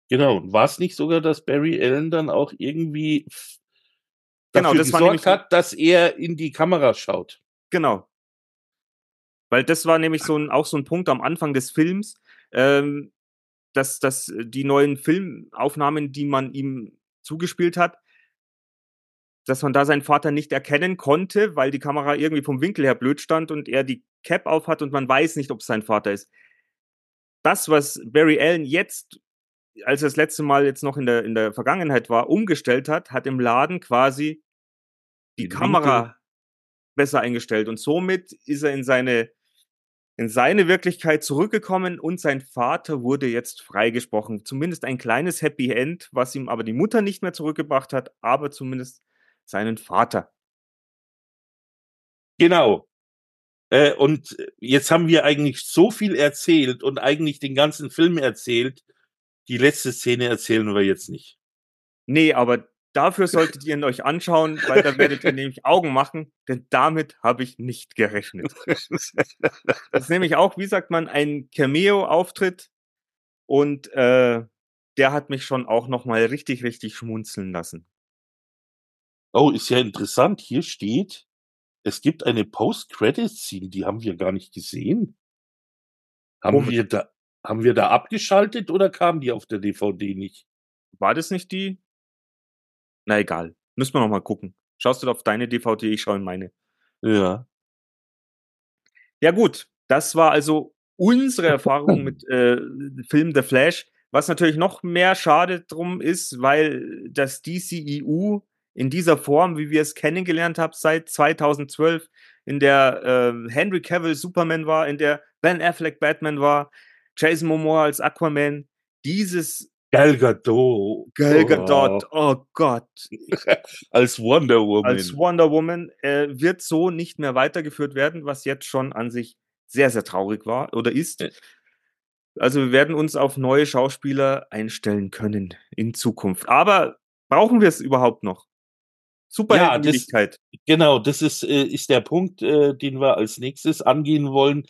Genau. War es nicht sogar, dass Barry Allen dann auch irgendwie
Genau, das
gesorgt hat, dass er in die Kamera schaut?
Genau. Weil das war nämlich so ein, auch so ein Punkt am Anfang des Films, ähm, dass, dass die neuen Filmaufnahmen, die man ihm zugespielt hat, dass man da seinen Vater nicht erkennen konnte, weil die Kamera irgendwie vom Winkel her blöd stand und er die Cap auf hat und man weiß nicht, ob es sein Vater ist. Das, was Barry Allen jetzt, als er das letzte Mal jetzt noch in der, in der Vergangenheit war, umgestellt hat, hat im Laden quasi die
Den
Kamera
Winkel.
besser eingestellt und somit ist er in seine in seine Wirklichkeit zurückgekommen und sein Vater wurde jetzt freigesprochen. Zumindest ein kleines Happy End, was ihm aber die Mutter nicht mehr zurückgebracht hat, aber zumindest seinen Vater.
Genau. Äh, und jetzt haben wir eigentlich so viel erzählt und eigentlich den ganzen Film erzählt. Die letzte Szene erzählen wir jetzt nicht.
Nee, aber dafür solltet ihr ihn euch anschauen, weil da werdet ihr *laughs* nämlich Augen machen, denn damit habe ich nicht gerechnet. Das ist nämlich auch, wie sagt man, ein Cameo-Auftritt und äh, der hat mich schon auch nochmal richtig, richtig schmunzeln lassen.
Oh, ist ja interessant. Hier steht, es gibt eine Post-Credit-Scene, die haben wir gar nicht gesehen. Haben
Komisch.
wir da, haben wir da abgeschaltet oder kam die auf der DVD nicht?
War das nicht die? Na egal. Müssen wir noch mal gucken. Schaust du auf deine DVD, ich schaue in meine.
Ja.
Ja gut, das war also unsere Erfahrung *laughs* mit äh, Film The Flash. Was natürlich noch mehr schade drum ist, weil das DCEU in dieser Form, wie wir es kennengelernt haben, seit 2012, in der äh, Henry Cavill Superman war, in der Ben Affleck Batman war, Jason Momoa als Aquaman, dieses
Gal Gadot.
Gal Gadot, oh Gott, *laughs*
Als Wonder Woman.
als Wonder Woman äh, wird so nicht mehr weitergeführt werden, was jetzt schon an sich sehr, sehr traurig war oder ist. Also wir werden uns auf neue Schauspieler einstellen können in Zukunft. Aber brauchen wir es überhaupt noch? Superheldenmüdigkeit.
Genau, das ist, äh, ist der Punkt, äh, den wir als nächstes angehen wollen,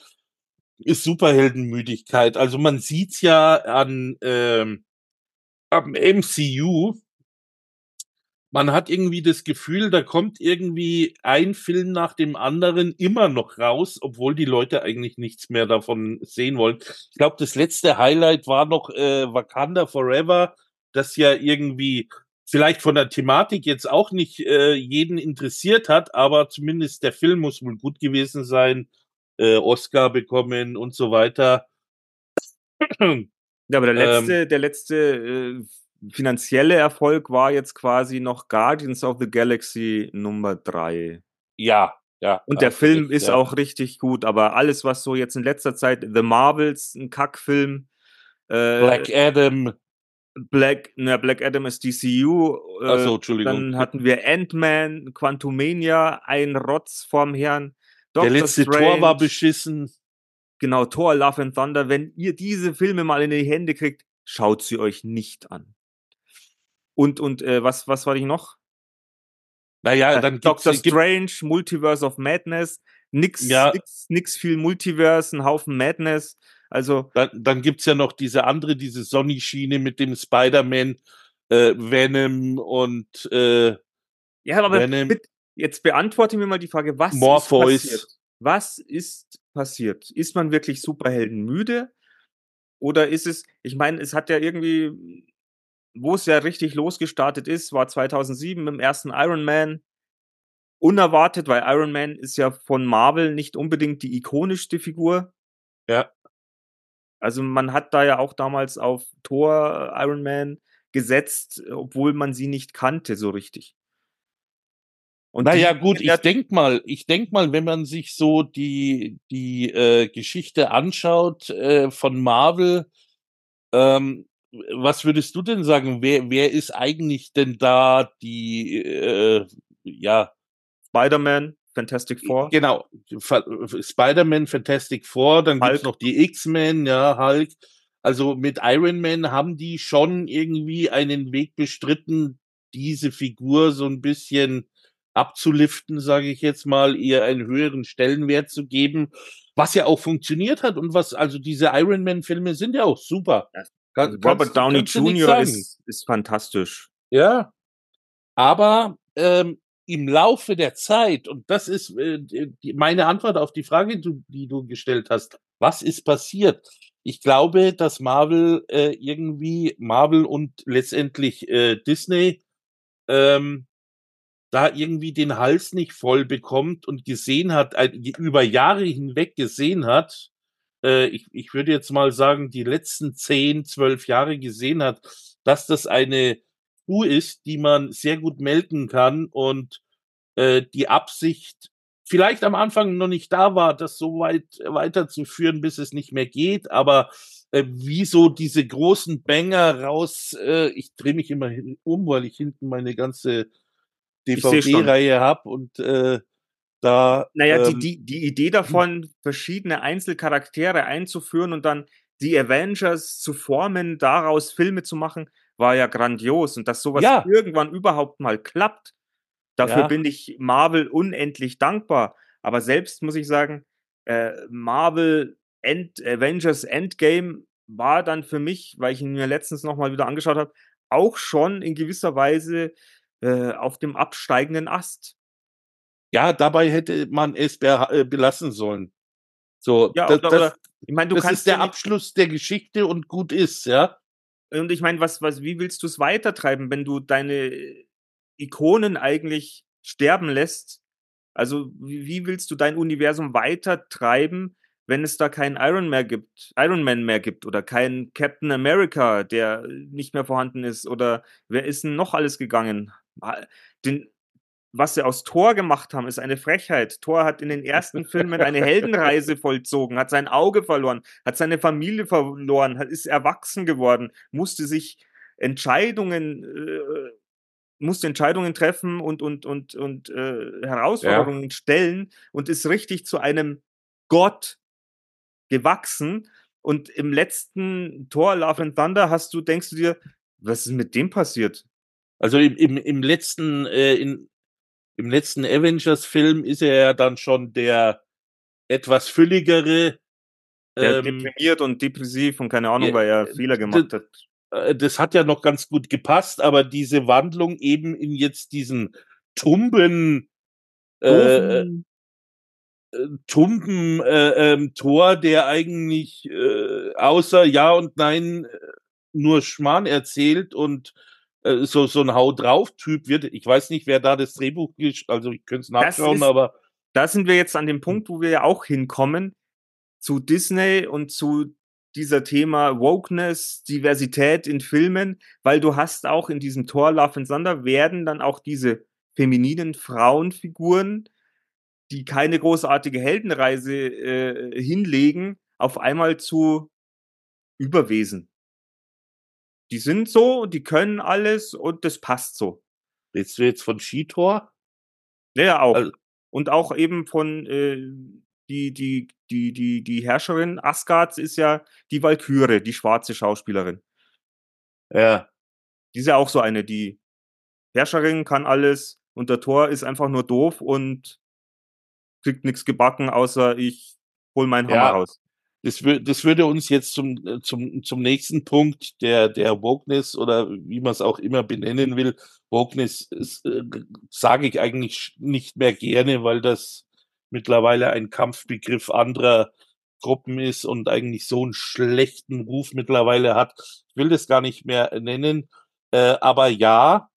ist Superheldenmüdigkeit. Also man sieht's ja an ähm, am MCU. Man hat irgendwie das Gefühl, da kommt irgendwie ein Film nach dem anderen immer noch raus, obwohl die Leute eigentlich nichts mehr davon sehen wollen. Ich glaube, das letzte Highlight war noch äh, Wakanda Forever, das ja irgendwie vielleicht von der Thematik jetzt auch nicht äh, jeden interessiert hat, aber zumindest der Film muss wohl gut gewesen sein, äh, Oscar bekommen und so weiter. *clears throat*
Ja, aber der
Ähm,
letzte, der letzte äh, finanzielle Erfolg war jetzt quasi noch Guardians of the Galaxy Nummer drei.
Ja, ja.
Und der Film ist
ja.
auch richtig gut, aber alles, was so jetzt in letzter Zeit, The Marvels, ein Kackfilm, äh,
Black Adam.
Black, na, Black Adam ist DCU. Äh,
Ach so, Entschuldigung.
Dann hatten wir Ant-Man, Quantumania, ein Rotz vorm Herrn.
der
Doctor
letzte
Strange,
Tor war beschissen.
Genau, Thor, Love and Thunder. Wenn ihr diese Filme mal in die Hände kriegt, schaut sie euch nicht an. Und, und äh, was, was war ich noch?
Naja,
Äh,
dann gibt's,
Doctor Strange, Multiverse of Madness. Nix,
Ja.
nix, nix viel Multiverse, ein Haufen Madness. Also,
dann, dann gibt's ja noch diese andere, diese Sonny-Schiene mit dem Spider-Man, äh, Venom und äh,
ja, aber
Venom.
bitte, jetzt beantworte mir mal die Frage, was
Morpheus.
ist passiert? Was ist passiert? Ist man wirklich Superhelden müde? Oder ist es, ich meine, es hat ja irgendwie, wo es ja richtig losgestartet ist, war 2007 mit dem ersten Iron Man. Unerwartet, weil Iron Man ist ja von Marvel nicht unbedingt die ikonischste Figur.
Ja.
Also man hat da ja auch damals auf Thor, äh, Iron Man gesetzt, obwohl man sie nicht kannte so richtig. Und
naja, gut, ich
der-
denk mal, ich denk mal, wenn man sich so die, die äh, Geschichte anschaut äh, von Marvel, ähm, was würdest du denn sagen? Wer, wer ist eigentlich denn da die, äh, ja,
Spider-Man, Fantastic Four.
Genau, Fa- Spider-Man, Fantastic Four, dann
Hulk.
gibt's noch die X-Men, ja, Hulk. Also mit Iron Man haben die schon irgendwie einen Weg bestritten, diese Figur so ein bisschen abzuliften, sage ich jetzt mal, ihr einen höheren Stellenwert zu geben, was ja auch funktioniert hat und was, also diese Iron Man-Filme sind ja auch super. Kann,
Also Robert
kannst
Downey
kannst
Jr. ist, ist fantastisch.
Ja. Aber ähm, im Laufe der Zeit, und das ist äh, die, meine Antwort auf die Frage, die, die du gestellt hast, was ist passiert? Ich glaube, dass Marvel äh, irgendwie, Marvel und letztendlich äh, Disney, ähm, da irgendwie den Hals nicht voll bekommt und gesehen hat, ein, über Jahre hinweg gesehen hat, äh, ich, ich würde jetzt mal sagen, die letzten zehn, zwölf Jahre gesehen hat, dass das eine Kuh ist, die man sehr gut melken kann und äh, die Absicht vielleicht am Anfang noch nicht da war, das so weit weiterzuführen, bis es nicht mehr geht, aber äh, wieso diese großen Banger raus, äh, ich drehe mich immer um, weil ich hinten meine ganze. DVD-Reihe hab und äh, da
Naja,
ähm,
die, die, die Idee davon, verschiedene Einzelcharaktere einzuführen und dann die Avengers zu formen, daraus Filme zu machen, war ja grandios. Und dass sowas
Ja.
irgendwann überhaupt mal klappt, dafür
Ja.
bin ich Marvel unendlich dankbar. Aber selbst muss ich sagen, äh, Marvel End, Avengers Endgame war dann für mich, weil ich ihn mir letztens nochmal wieder angeschaut habe, auch schon in gewisser Weise äh, auf dem absteigenden Ast.
ja, dabei hätte man es äh, belassen sollen. So,
Ja,
das,
oder,
das,
ich meine, du
das
kannst
ist der
ja
Abschluss der Geschichte und gut ist, ja.
Und ich meine, was, was, wie willst du es weitertreiben, wenn du deine Ikonen eigentlich sterben lässt? Also, wie, willst du dein Universum weitertreiben, wenn es da keinen Iron Man gibt, Iron Man mehr gibt oder keinen Captain America, der nicht mehr vorhanden ist? Oder wer ist denn noch alles gegangen? Den, was sie aus Thor gemacht haben, ist eine Frechheit. Thor hat in den ersten Filmen eine Heldenreise *laughs* vollzogen, hat sein Auge verloren, hat seine Familie verloren, hat, ist erwachsen geworden, musste sich Entscheidungen, äh, musste Entscheidungen treffen und, und, und, und äh, Herausforderungen stellen und ist richtig zu einem Gott gewachsen. Und im letzten Thor Love and Thunder hast du, denkst du dir, was ist mit dem passiert?
Also im, im, im letzten, äh, in, im letzten Avengers-Film ist er ja dann schon der etwas fülligere.
Der
ähm,
deprimiert und depressiv und keine Ahnung,
ja,
weil er Fehler gemacht hat.
äh, das hat ja noch ganz gut gepasst, aber diese Wandlung eben in jetzt diesen tumben, äh, äh, tumben äh, ähm, Tor, der eigentlich äh, außer Ja und Nein äh, nur Schmarrn erzählt und äh, so so ein Hau drauf Typ wird. Ich weiß nicht, wer da das Drehbuch also ich könnte es nachschauen,
ist-
aber
da sind wir jetzt an
Hm.
dem Punkt, wo wir ja auch hinkommen zu Disney und zu dieser Thema Wokeness, Diversität in Filmen, weil du hast auch in diesem Thor Love and Thunder werden dann auch diese femininen Frauenfiguren, die keine großartige Heldenreise äh, hinlegen, auf einmal zu Überwesen. Die sind so, die können alles und das passt so.
redest du jetzt von Skitor?
Ja, ja, auch.
Also-
und auch eben von äh, die, die, die, die, die Herrscherin Asgards ist ja die Valkyrie, die schwarze Schauspielerin.
Ja.
Die ist ja auch so eine, die Herrscherin kann alles und der Tor ist einfach nur doof und kriegt nichts gebacken, außer ich hol meinen Hammer
Ja.
raus.
Das, das würde uns jetzt zum, zum, zum nächsten Punkt der, der Wokeness oder wie man es auch immer benennen will. Wokeness äh, sage ich eigentlich nicht mehr gerne, weil das mittlerweile ein Kampfbegriff anderer Gruppen ist und eigentlich so einen schlechten Ruf mittlerweile hat. Ich will das gar nicht mehr nennen. Äh, aber ja,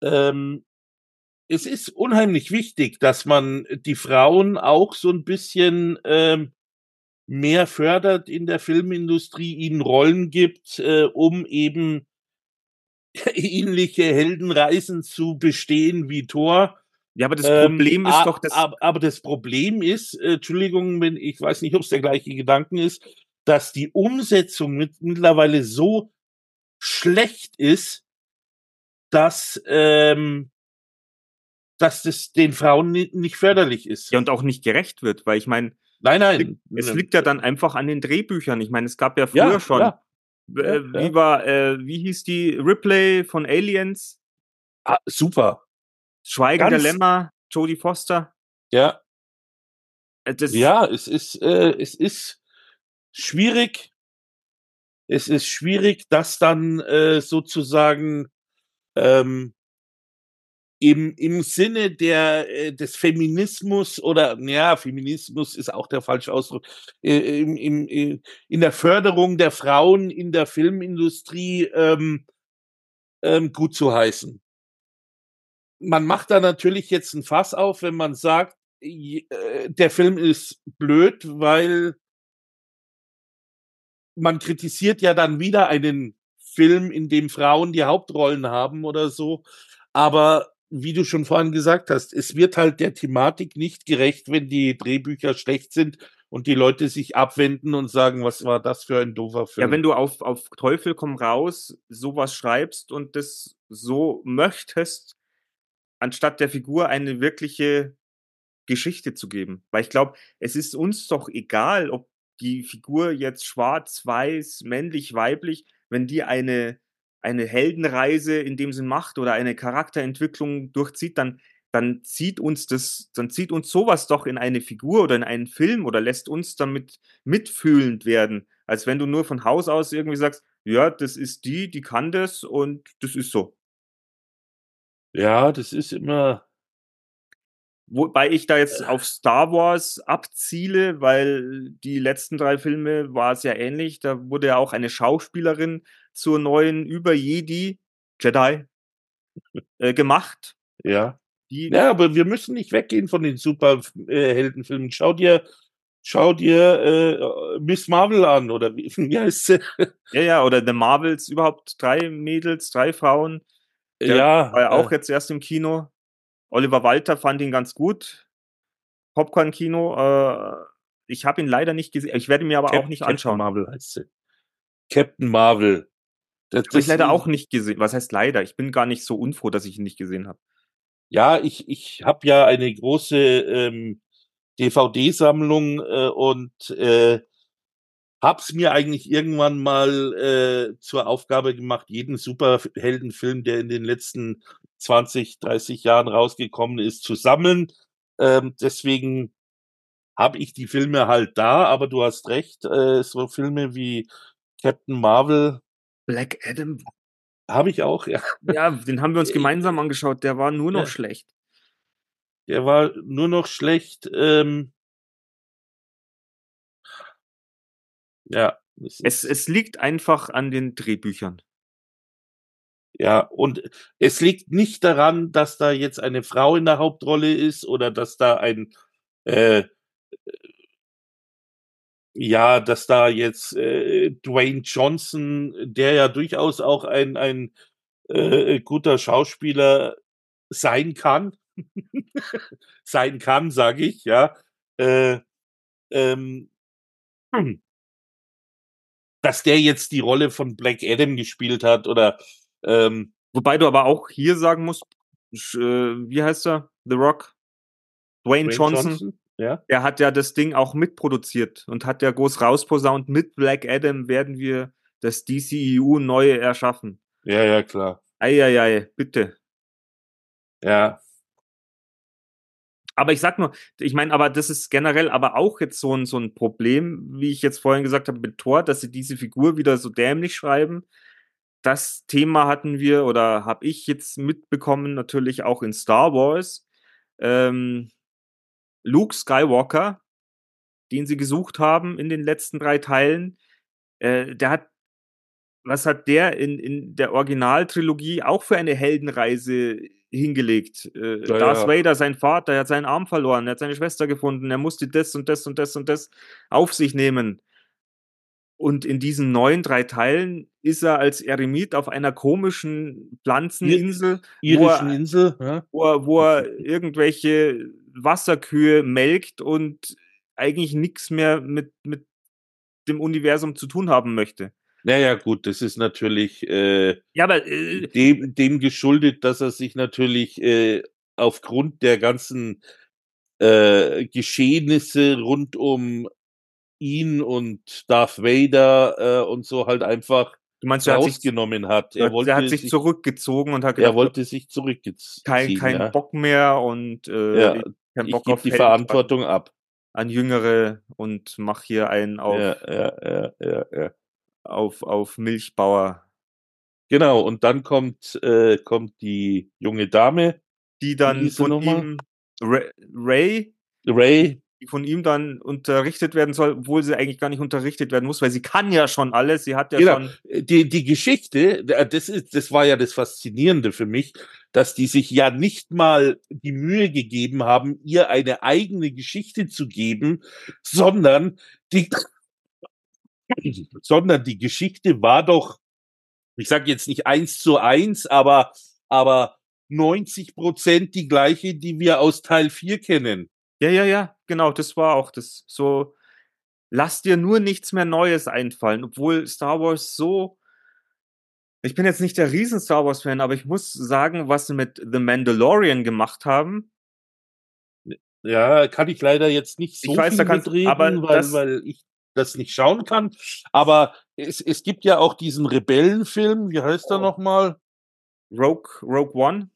ähm, es ist unheimlich wichtig, dass man die Frauen auch so ein bisschen ähm, mehr fördert in der Filmindustrie, ihnen Rollen gibt, äh, um eben *laughs* ähnliche Heldenreisen zu bestehen wie Thor.
Ja, aber das
Ähm,
Problem ist
a-
doch, dass
ab- aber das Problem ist, äh, Entschuldigung, wenn ich weiß nicht, ob es der gleiche Gedanken ist, dass die Umsetzung mit, mittlerweile so schlecht ist, dass ähm, dass das den Frauen ni nicht förderlich ist.
ja und auch nicht gerecht wird, weil ich meine,
nein, nein.
es liegt ja dann einfach an den Drehbüchern. Ich meine, es gab ja
ja,
früher schon.
Ja.
Äh,
ja,
wie
ja.
war, äh, wie hieß die Ripley von Aliens?
Ah, super.
Schweigen der Lämmer, Jodie Foster.
Ja,
Äh, Das,
ja, es ist, äh, es ist schwierig. es ist schwierig, das dann äh, sozusagen ähm, im, im Sinne der, äh, des Feminismus oder, ja, Feminismus ist auch der falsche Ausdruck, äh, im, im, äh, in der Förderung der Frauen in der Filmindustrie ähm, ähm, gut zu heißen. Man macht da natürlich jetzt ein Fass auf, wenn man sagt, äh, der Film ist blöd, weil man kritisiert ja dann wieder einen Film, in dem Frauen die Hauptrollen haben oder so. Aber wie du schon vorhin gesagt hast, es wird halt der Thematik nicht gerecht, wenn die Drehbücher schlecht sind und die Leute sich abwenden und sagen, was war das für ein doofer Film.
Ja, wenn du auf, auf Teufel komm raus sowas schreibst und das so möchtest, anstatt der Figur eine wirkliche Geschichte zu geben. Weil ich glaube, es ist uns doch egal, ob die Figur jetzt schwarz, weiß, männlich, weiblich, wenn die eine, eine Heldenreise in dem Sinn macht oder eine Charakterentwicklung durchzieht, dann, dann zieht uns das, dann zieht uns sowas doch in eine Figur oder in einen Film oder lässt uns damit mitfühlend werden, als wenn du nur von Haus aus irgendwie sagst, ja, das ist die, die kann das und das ist so.
Ja, das ist immer,
Wobei ich da jetzt auf Star Wars abziele, weil die letzten drei Filme war es ja ähnlich. Da wurde ja auch eine Schauspielerin zur neuen Über-Jedi, Jedi, äh, gemacht.
Ja. Die ja, aber wir müssen nicht weggehen von den Superheldenfilmen. Schau dir, schau dir äh, Miss Marvel an oder wie, *laughs* wie heißt sie?
Ja, ja, oder The Marvels, überhaupt drei Mädels, drei Frauen.
Der ja.
War ja auch äh, jetzt erst im Kino. Oliver Walter fand ihn ganz gut. Popcorn-Kino. Äh, ich habe ihn leider nicht gesehen. Ich werde mir aber
Cap
auch nicht anschauen.
Captain Marvel heißt sie. Captain Marvel.
Das, das habe ich leider auch nicht gesehen. Was heißt leider? Ich bin gar nicht so unfroh, dass ich ihn nicht gesehen habe.
Ja, ich, ich habe ja eine große ähm, DVD-Sammlung äh, und äh, hab's mir eigentlich irgendwann mal äh, zur Aufgabe gemacht, jeden Superheldenfilm, der in den letzten 20, 30 Jahren rausgekommen ist, zu sammeln. Ähm, deswegen habe ich die Filme halt da, aber du hast recht, äh, so Filme wie Captain Marvel.
Black Adam.
Habe ich auch, ja. *laughs*
Ja, den haben wir uns gemeinsam angeschaut. Der war nur noch ja. schlecht.
Der war nur noch schlecht. Ähm, ja.
Es, es liegt einfach an den Drehbüchern.
Ja, und es liegt nicht daran, dass da jetzt eine Frau in der Hauptrolle ist oder dass da ein äh, ja, dass da jetzt äh, Dwayne Johnson, der ja durchaus auch ein, ein äh, guter Schauspieler sein kann, *laughs* sein kann, sage ich, ja, äh, ähm, dass der jetzt die Rolle von Black Adam gespielt hat oder ähm,
Wobei du aber auch hier sagen musst, äh, wie heißt er? The Rock? Dwayne, Dwayne Johnson. Johnson.
Ja.
Er hat ja das Ding auch mitproduziert und hat ja groß rausposaunt, mit Black Adam werden wir das DCEU neu erschaffen.
Ja, ja, klar.
Eieiei, bitte.
Ja.
Aber ich sag nur, ich meine, aber das ist generell aber auch jetzt so ein, so ein Problem, wie ich jetzt vorhin gesagt habe, mit Thor, dass sie diese Figur wieder so dämlich schreiben, das Thema hatten wir oder habe ich jetzt mitbekommen, natürlich auch in Star Wars. Ähm, Luke Skywalker, den sie gesucht haben in den letzten drei Teilen, äh, der hat, was hat der in, in der Originaltrilogie auch für eine Heldenreise hingelegt? Äh, ja, Darth ja. Vader, sein Vater, er hat seinen Arm verloren, er hat seine Schwester gefunden, er musste das und das und das und das auf sich nehmen. Und in diesen neuen drei Teilen ist er als Eremit auf einer komischen Pflanzeninsel,
irischen Insel,
ja. wo, er, wo er irgendwelche Wasserkühe melkt und eigentlich nichts mehr mit, mit dem Universum zu tun haben möchte.
Naja, gut, das ist natürlich äh,
ja, aber, äh,
dem, dem geschuldet, dass er sich natürlich äh, aufgrund der ganzen äh, Geschehnisse rund um ihn und Darth Vader äh, und so halt einfach
Du meinst, er
rausgenommen hat.
Er, wollte er hat sich, sich, zurückgezogen und hat
gesagt, er wollte sich zurückziehen.
Kein, kein
ja.
Bock mehr und
äh, ja, kein Bock ich auf die Held, Verantwortung ab
an Jüngere und mach hier einen auf.
Ja, ja, ja,
auf, auf Milchbauer.
Genau, und dann kommt, äh, kommt die junge Dame,
Die dann von ihm, Ray, Ray, die von ihm dann unterrichtet werden soll, obwohl sie eigentlich gar nicht unterrichtet werden muss, weil sie kann ja schon alles. Sie hat ja
Genau.
schon.
die, die Geschichte, äh, das ist, das war ja das Faszinierende für mich, dass die sich ja nicht mal die Mühe gegeben haben, ihr eine eigene Geschichte zu geben, sondern die, sondern die Geschichte war doch, ich sage jetzt nicht eins zu eins, aber, aber 90 Prozent die gleiche, die wir aus Teil 4 kennen.
Ja, ja, ja, genau, das war auch das. So, lass dir nur nichts mehr Neues einfallen, obwohl Star Wars so. Ich bin jetzt nicht der riesen Star Wars Fan, aber ich muss sagen, was sie mit The Mandalorian gemacht haben.
Ja, kann ich leider jetzt nicht so
Ich weiß,
viel
da kannst-
mitreden,
aber
weil,
das-
weil ich das nicht schauen kann. Aber es, es gibt ja auch diesen Rebellenfilm, wie heißt er
Oh.
nochmal?
Rogue, Rogue One.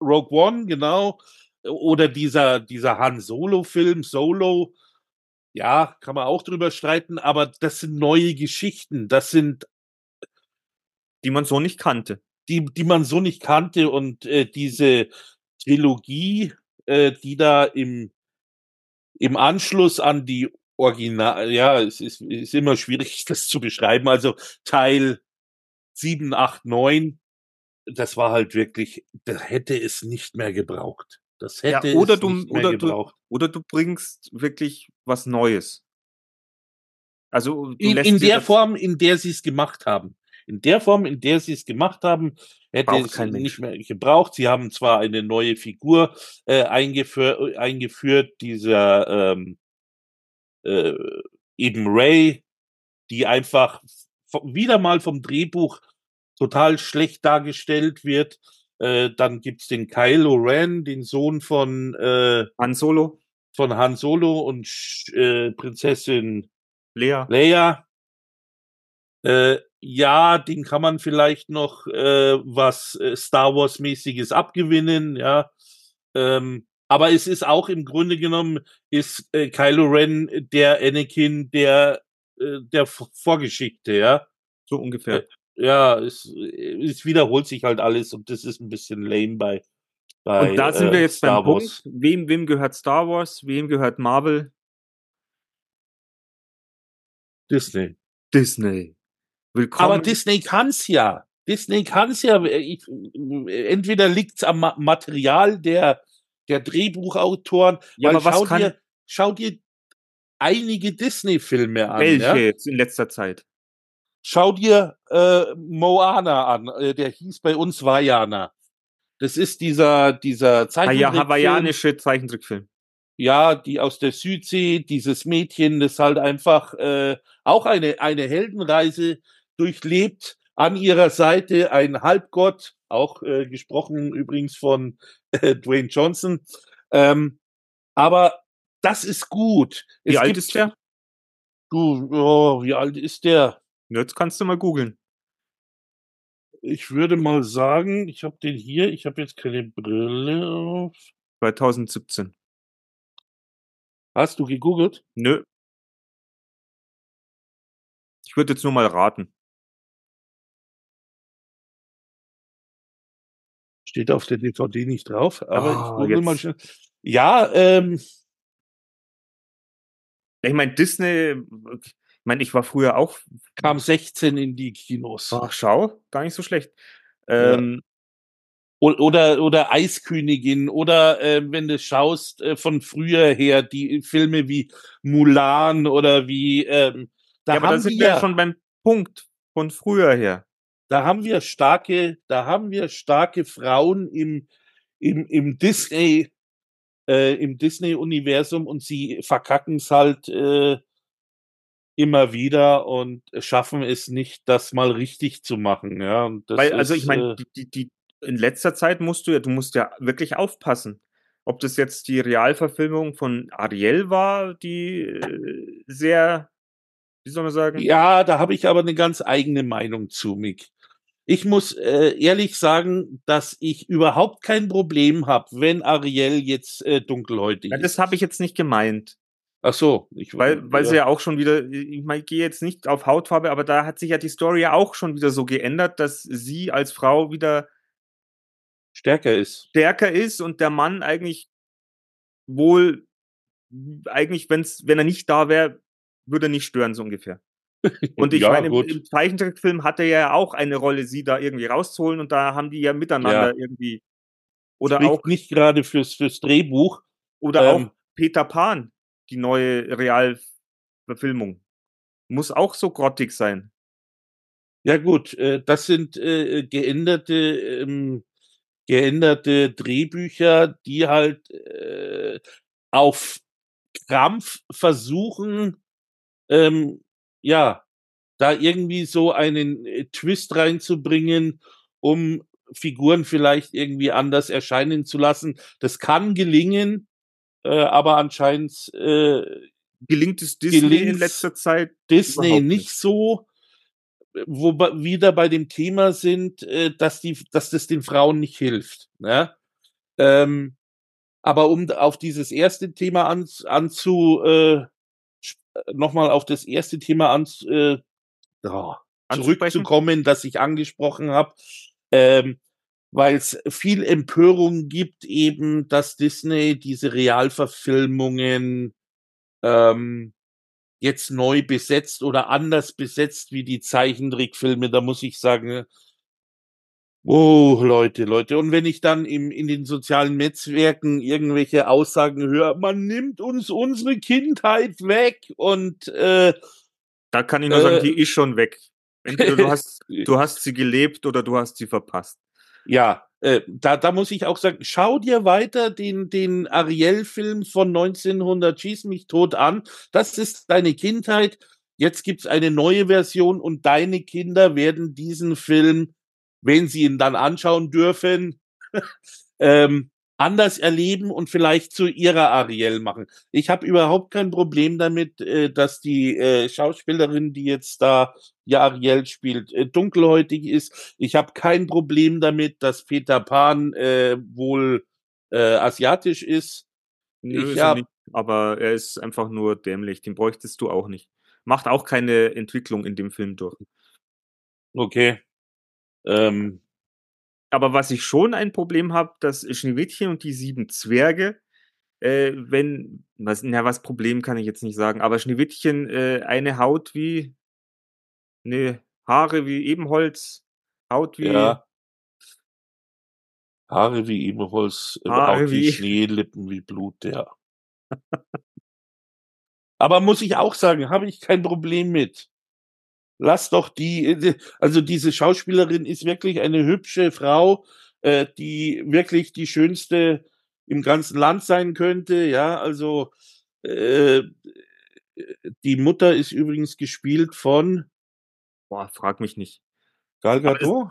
Rogue One, genau. Oder dieser, dieser Han Solo-Film, Solo. Ja, kann man auch drüber streiten, aber das sind neue Geschichten. Das sind
die man so nicht kannte.
die, die man so nicht kannte und äh, diese Trilogie, äh, die da im, im Anschluss an die Original, ja, es ist, ist immer schwierig, *laughs* das zu beschreiben. Also Teil 7, 8, 9, das war halt wirklich, da hätte es nicht mehr gebraucht. Das
Ja,
hätte
oder
es
du-
nicht mehr
oder du-
gebraucht.
Oder du bringst wirklich was Neues. Also du
In, in der Form, in der sie es gemacht haben. In der Form, in der sie es gemacht haben, hätte
Braucht
es nicht mehr gebraucht. Sie haben zwar eine neue Figur äh, eingeführ, eingeführt, dieser ähm, äh, eben Ray, die einfach wieder mal vom Drehbuch total schlecht dargestellt wird. Äh, dann gibt's den Kylo Ren, den Sohn von, äh,
Han Solo,
von Han Solo und äh, Prinzessin
Lea.
Leia. Äh, ja, den kann man vielleicht noch äh, was äh, Star Wars mäßiges abgewinnen, ja. Ähm, aber es ist auch im Grunde genommen ist äh, Kylo Ren der Anakin der äh, der Vorgeschichte, ja.
So ungefähr.
Ja, es, es wiederholt sich halt alles und das ist ein bisschen lame bei. bei
Und da sind wir
äh,
jetzt
Star
beim
Wars.
Punkt, wem, wem gehört Star Wars, wem gehört Marvel?
Disney.
Disney. Willkommen.
Aber Disney kann's ja. Disney kann's ja. Ich, entweder liegt's am Ma Material der, der Drehbuchautoren.
ja, aber was
schau,
kann
dir, schau dir einige Disney-Filme an.
welche
Ja?
jetzt in letzter Zeit?
Schau dir äh, Moana an. Äh, der hieß bei uns Vajana. Das ist dieser, dieser
Ah ja,
Zeichentrickfilm.
hawaiianische Zeichentrickfilm.
ja, die aus der Südsee, dieses Mädchen, das halt einfach äh, auch eine, eine Heldenreise durchlebt. An ihrer Seite ein Halbgott, auch äh, gesprochen übrigens von äh, Dwayne Johnson. Ähm, aber das ist gut.
Wie
Es
alt ist der?
Du, oh, wie alt ist der?
Jetzt kannst du mal googeln.
Ich würde mal sagen, ich habe den hier, ich habe jetzt keine Brille auf.
2017.
Hast du gegoogelt?
Nö. Ich würde jetzt nur mal raten.
Steht auf der DVD nicht drauf, aber
Ah,
ich google mal schnell. Ja, ähm,
Ich meine, Disney, ich meine, ich war früher auch,
kam 16 in die Kinos.
ach schau, gar nicht so schlecht. Ähm,
O- Oder, oder Eiskönigin oder äh, wenn du schaust äh, von früher her, die Filme wie Mulan oder wie ähm, da
ja, aber da sind wir
wir
ja schon beim Punkt von früher her.
Da haben wir starke, da haben wir starke Frauen im, im, im Disney, äh, im Disney-Universum und sie verkacken es halt äh, immer wieder und schaffen es nicht, das mal richtig zu machen. Ja,
Weil, also ich
ist,
meine,
äh,
die, die, die, in letzter Zeit musst du ja, du musst ja wirklich aufpassen. Ob das jetzt die Realverfilmung von Ariel war, die äh, sehr, wie soll man sagen?
Ja, da habe ich aber eine ganz eigene Meinung zu, Mick. Ich muss äh, ehrlich sagen, dass ich überhaupt kein Problem habe, wenn Ariel jetzt äh, dunkelhäutig
Ja,
ist.
das habe ich jetzt nicht gemeint.
Ach so,
ich, weil, weil ja. sie ja auch schon wieder, ich meine, ich gehe jetzt nicht auf Hautfarbe, aber da hat sich ja die Story ja auch schon wieder so geändert, dass sie als Frau wieder
stärker ist.
Stärker ist und der Mann eigentlich wohl, eigentlich, wenn's, wenn er nicht da wäre, würde er nicht stören, so ungefähr. *laughs* Und ich ja, meine, im, im, Zeichentrickfilm hat er ja auch eine Rolle, sie da irgendwie rauszuholen und da haben die ja miteinander ja. irgendwie.
Oder Spricht auch. Nicht gerade fürs, fürs Drehbuch.
Oder ähm, auch Peter Pan, die neue Realverfilmung. Muss auch so grottig sein.
Ja, gut, äh, das sind äh, geänderte, ähm, geänderte Drehbücher, die halt äh, auf Krampf versuchen, ähm, ja, da irgendwie so einen äh, Twist reinzubringen, um Figuren vielleicht irgendwie anders erscheinen zu lassen. Das kann gelingen, äh, aber anscheinend äh,
gelingt es Disney in letzter Zeit
Disney nicht. nicht so, wo wir wieder bei dem Thema sind, äh, dass die, dass das den Frauen nicht hilft. Ne? Ähm, aber um auf dieses erste Thema an, anzu, äh, nochmal auf das erste Thema an, äh, oh, zurückzukommen, das ich angesprochen habe, ähm, weil es viel Empörung gibt, eben, dass Disney diese Realverfilmungen ähm, jetzt neu besetzt oder anders besetzt wie die Zeichentrickfilme. Da muss ich sagen, Oh, Leute, Leute. Und wenn ich dann im, in den sozialen Netzwerken irgendwelche Aussagen höre, man nimmt uns unsere Kindheit weg und äh,
da kann ich nur äh, sagen, die ist schon weg. Entweder du hast, *laughs* du hast sie gelebt oder du hast sie verpasst.
Ja, äh, da, da muss ich auch sagen, schau dir weiter den, den Ariel-Film von 1900 Schieß mich tot an. Das ist deine Kindheit. Jetzt gibt's eine neue Version und deine Kinder werden diesen Film wenn sie ihn dann anschauen dürfen, *laughs* ähm, anders erleben und vielleicht zu ihrer Ariel machen. Ich habe überhaupt kein Problem damit, äh, dass die äh, Schauspielerin, die jetzt da ja Ariel spielt, äh, dunkelhäutig ist. Ich habe kein Problem damit, dass Peter Pan äh, wohl äh, asiatisch ist.
Nö, ich hab, nicht, aber er ist einfach nur dämlich. Den bräuchtest du auch nicht. Macht auch keine Entwicklung in dem Film durch.
Okay. Ähm,
aber was ich schon ein Problem habe, das Schneewittchen und die sieben Zwerge, äh, wenn, was, na, was Problem kann ich jetzt nicht sagen, aber Schneewittchen äh, eine Haut wie, ne, Haare wie Ebenholz, Haut wie. Ja.
Haare wie Ebenholz, äh, Haare wie *laughs* Schnee, Lippen wie Blut, ja. aber muss ich auch sagen, habe ich kein Problem mit. Lass doch die, äh, also diese Schauspielerin ist wirklich eine hübsche Frau, äh, die wirklich die schönste im ganzen Land sein könnte. Ja, also äh, die Mutter ist übrigens gespielt von.
Boah, frag mich nicht.
Gal Gadot?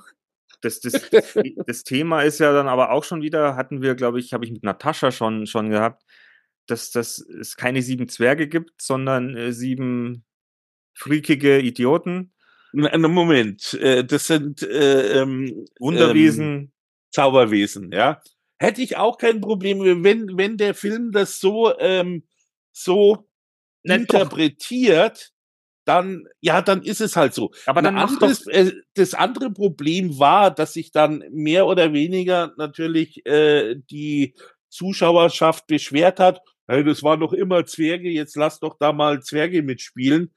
Das, das, *laughs* das, das, Thema ist ja dann aber auch schon wieder, hatten wir, glaube ich, habe ich mit Natascha schon, schon gehabt, dass, dass es keine sieben Zwerge gibt, sondern äh, sieben freakige Idioten.
Moment, äh, das sind äh, ähm, Wunderwesen, ähm, Zauberwesen, ja. Hätte ich auch kein Problem, wenn, wenn der Film das so, ähm, so Nicht interpretiert, doch. dann, ja, dann ist es halt so.
Aber dann anderes,
äh, das andere Problem war, dass sich dann mehr oder weniger natürlich äh, die Zuschauerschaft beschwert hat, hey, das waren doch immer Zwerge, jetzt lass doch da mal Zwerge mitspielen.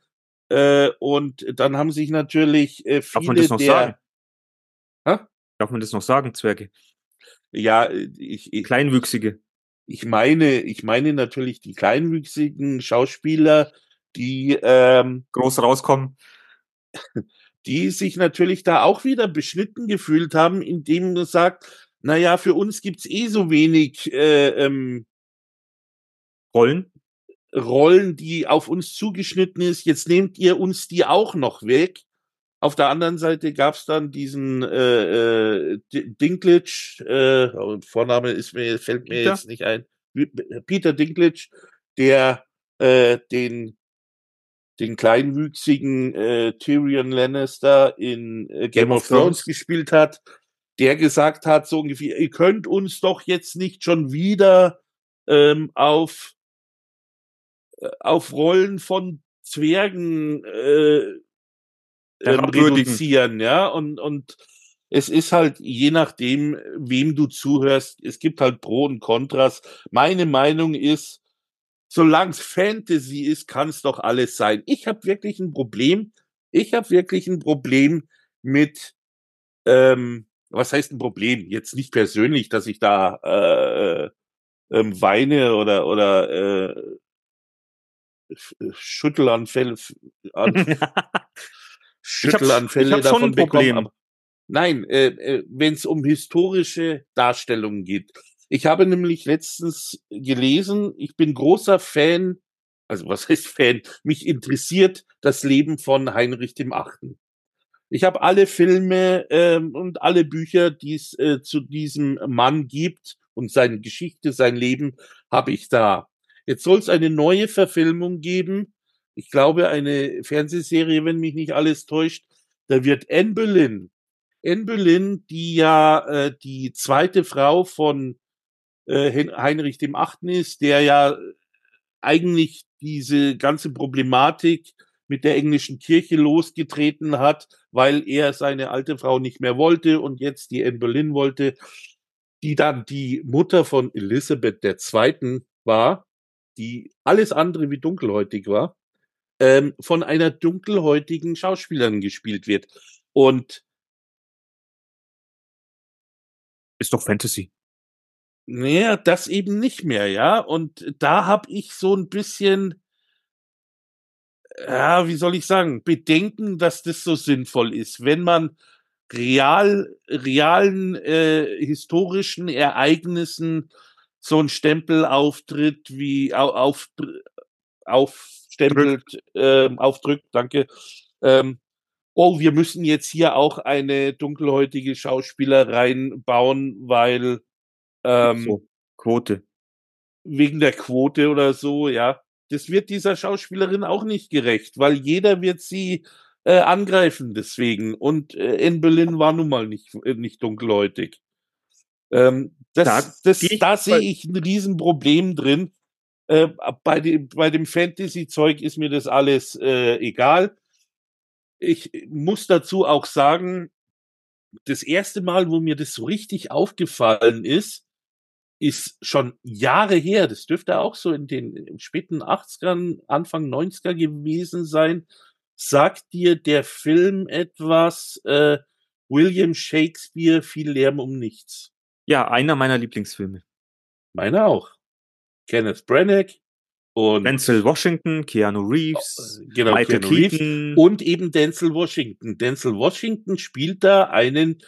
Äh, und dann haben sich natürlich äh, viele
Darf man das noch der, sagen? Hä? Darf man das noch sagen, Zwerge?
Ja, ich, ich
Kleinwüchsige.
Ich meine, ich meine natürlich die kleinwüchsigen Schauspieler, die ähm,
groß rauskommen,
die sich natürlich da auch wieder beschnitten gefühlt haben, indem man sagt, na ja, für uns gibt's eh so wenig äh, ähm,
Rollen.
Rollen, die auf uns zugeschnitten ist. Jetzt nehmt ihr uns die auch noch weg. Auf der anderen Seite gab es dann diesen äh, äh, Dinklage, äh, Vorname ist mir, fällt mir Peter? jetzt nicht ein, Peter Dinklage, der äh, den den kleinwüchsigen äh, Tyrion Lannister in äh, Game, Game, of Thrones, Thrones gespielt hat, der gesagt hat, so ungefähr, ihr könnt uns doch jetzt nicht schon wieder ähm, auf auf Rollen von Zwergen äh, ähm, reduzieren, ja, und, und es ist halt je nachdem, wem du zuhörst, es gibt halt Pro und Kontras. Meine Meinung ist, solange es Fantasy ist, kann es doch alles sein. Ich habe wirklich ein Problem, ich habe wirklich ein Problem mit, ähm, was heißt ein Problem? Jetzt nicht persönlich, dass ich da äh, ähm, weine oder oder äh, Schüttelanfälle an, *laughs* Schüttelanfälle
ich hab, ich hab
davon
bekommen.
Aber, nein, äh, äh, wenn es um historische Darstellungen geht. Ich habe nämlich letztens gelesen, ich bin großer Fan, also was *laughs* heißt Fan? Mich interessiert das Leben von Heinrich dem Achten. Ich habe alle Filme ähm, und alle Bücher, die es äh, zu diesem Mann gibt und seine Geschichte, sein Leben, habe ich da. Jetzt soll es eine neue Verfilmung geben. Ich glaube, eine Fernsehserie, wenn mich nicht alles täuscht. Da wird Anne Boleyn, Anne Boleyn, die ja äh, die zweite Frau von äh, Heinrich dem Achten ist, der ja eigentlich diese ganze Problematik mit der englischen Kirche losgetreten hat, weil er seine alte Frau nicht mehr wollte und jetzt die Anne Boleyn wollte, die dann die Mutter von Elisabeth II. war, die alles andere wie dunkelhäutig war, ähm, von einer dunkelhäutigen Schauspielerin gespielt wird. Und
ist doch Fantasy.
Naja, das eben nicht mehr, ja. Und da habe ich so ein bisschen, ja, wie soll ich sagen, Bedenken, dass das so sinnvoll ist. Wenn man real, realen äh, historischen Ereignissen so ein Stempel auftritt, wie auf, aufstempelt, äh, aufdrückt, danke. Ähm, oh, wir müssen jetzt hier auch eine dunkelhäutige Schauspieler reinbauen, weil ähm,
so, Quote.
Wegen der Quote oder so, ja. Das wird dieser Schauspielerin auch nicht gerecht, weil jeder wird sie äh, angreifen deswegen. Und äh, in Berlin war nun mal nicht, äh, nicht dunkelhäutig. Ähm, das, da, das, da sehe ich ein Riesenproblem drin. Äh, bei, dem, bei dem Fantasy-Zeug ist mir das alles äh, egal. Ich muss dazu auch sagen, das erste Mal, wo mir das so richtig aufgefallen ist, ist schon Jahre her. Das dürfte auch so in den späten 80ern, Anfang 90er gewesen sein. Sagt dir der Film etwas, äh, William Shakespeare, viel Lärm um nichts?
Ja, einer meiner Lieblingsfilme.
Meiner auch. Kenneth Branagh und
Denzel Washington, Keanu Reeves,
oh, genau, Michael Keanu Keaton Reeves und eben Denzel Washington. Denzel Washington spielt da einen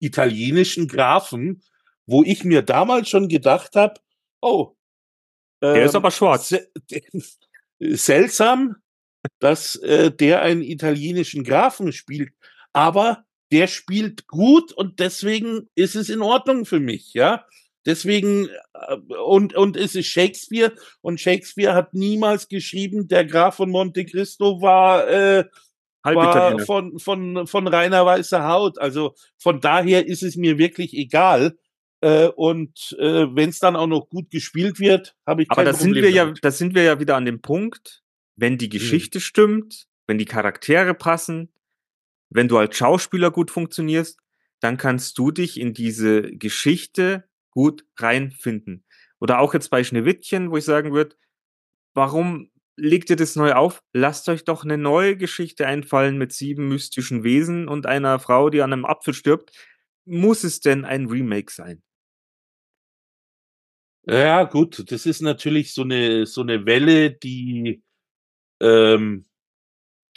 italienischen Grafen, wo ich mir damals schon gedacht habe, oh,
der ähm, ist aber schwarz. *laughs*
Seltsam, dass äh, der einen italienischen Grafen spielt, aber der spielt gut und deswegen ist es in Ordnung für mich, ja. Deswegen, äh, und, und es ist Shakespeare und Shakespeare hat niemals geschrieben, der Graf von Monte Cristo war, äh, war von, von, von reiner weißer Haut. Also von daher ist es mir wirklich egal. Äh, und äh, wenn es dann auch noch gut gespielt wird, habe ich
Aber da sind wir ja, da sind wir ja wieder an dem Punkt, wenn die hm. Geschichte hm. stimmt, wenn die Charaktere passen, wenn du als Schauspieler gut funktionierst, dann kannst du dich in diese Geschichte gut reinfinden. Oder auch jetzt bei Schneewittchen, wo ich sagen würde, warum legt ihr das neu auf? Lasst euch doch eine neue Geschichte einfallen mit sieben mystischen Wesen und einer Frau, die an einem Apfel stirbt. Muss es denn ein Remake sein?
Ja, gut, das ist natürlich so eine, so eine Welle, die ähm,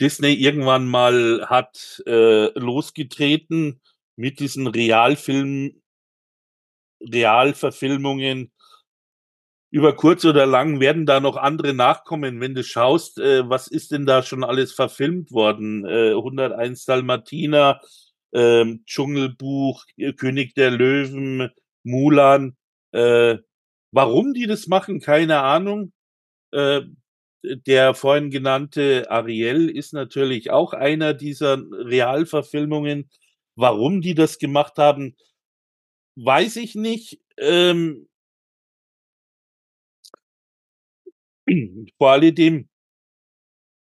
Disney irgendwann mal hat äh, losgetreten mit diesen Realfilmen, Realverfilmungen. Über kurz oder lang werden da noch andere nachkommen. Wenn du schaust, äh, was ist denn da schon alles verfilmt worden? Äh, 101 Dalmatiner, äh, Dschungelbuch, König der Löwen, Mulan. Äh, Warum die das machen, keine Ahnung. Der vorhin genannte Ariel ist natürlich auch einer dieser Realverfilmungen. Warum die das gemacht haben, weiß ich nicht. Ähm, *clears throat* vor alledem,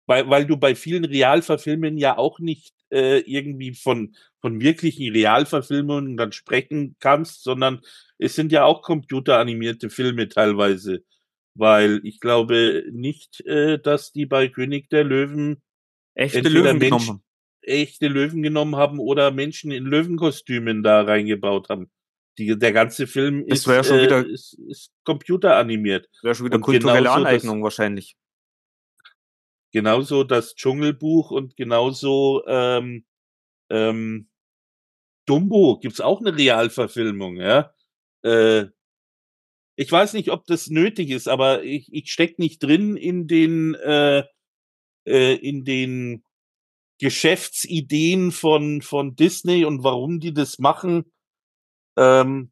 weil, weil du bei vielen Realverfilmen ja auch nicht äh, irgendwie von, von wirklichen Realverfilmungen dann sprechen kannst, sondern es sind ja auch computeranimierte Filme teilweise. Weil ich glaube nicht, äh, dass die bei König der Löwen
echte Löwen Mensch, genommen haben.
Echte Löwen genommen haben oder Menschen in Löwenkostümen da reingebaut haben. Die, der ganze Film
ist, ja schon wieder,
äh, ist, ist computeranimiert.
Wäre schon wieder und kulturelle Aneignung das, wahrscheinlich.
Genauso das Dschungelbuch und genauso ähm, ähm, Dumbo gibt's auch eine Realverfilmung, ja. Äh, ich weiß nicht, ob das nötig ist, aber ich, ich steck nicht drin in den äh, äh, in den Geschäftsideen von von Disney und warum die das machen. Ähm,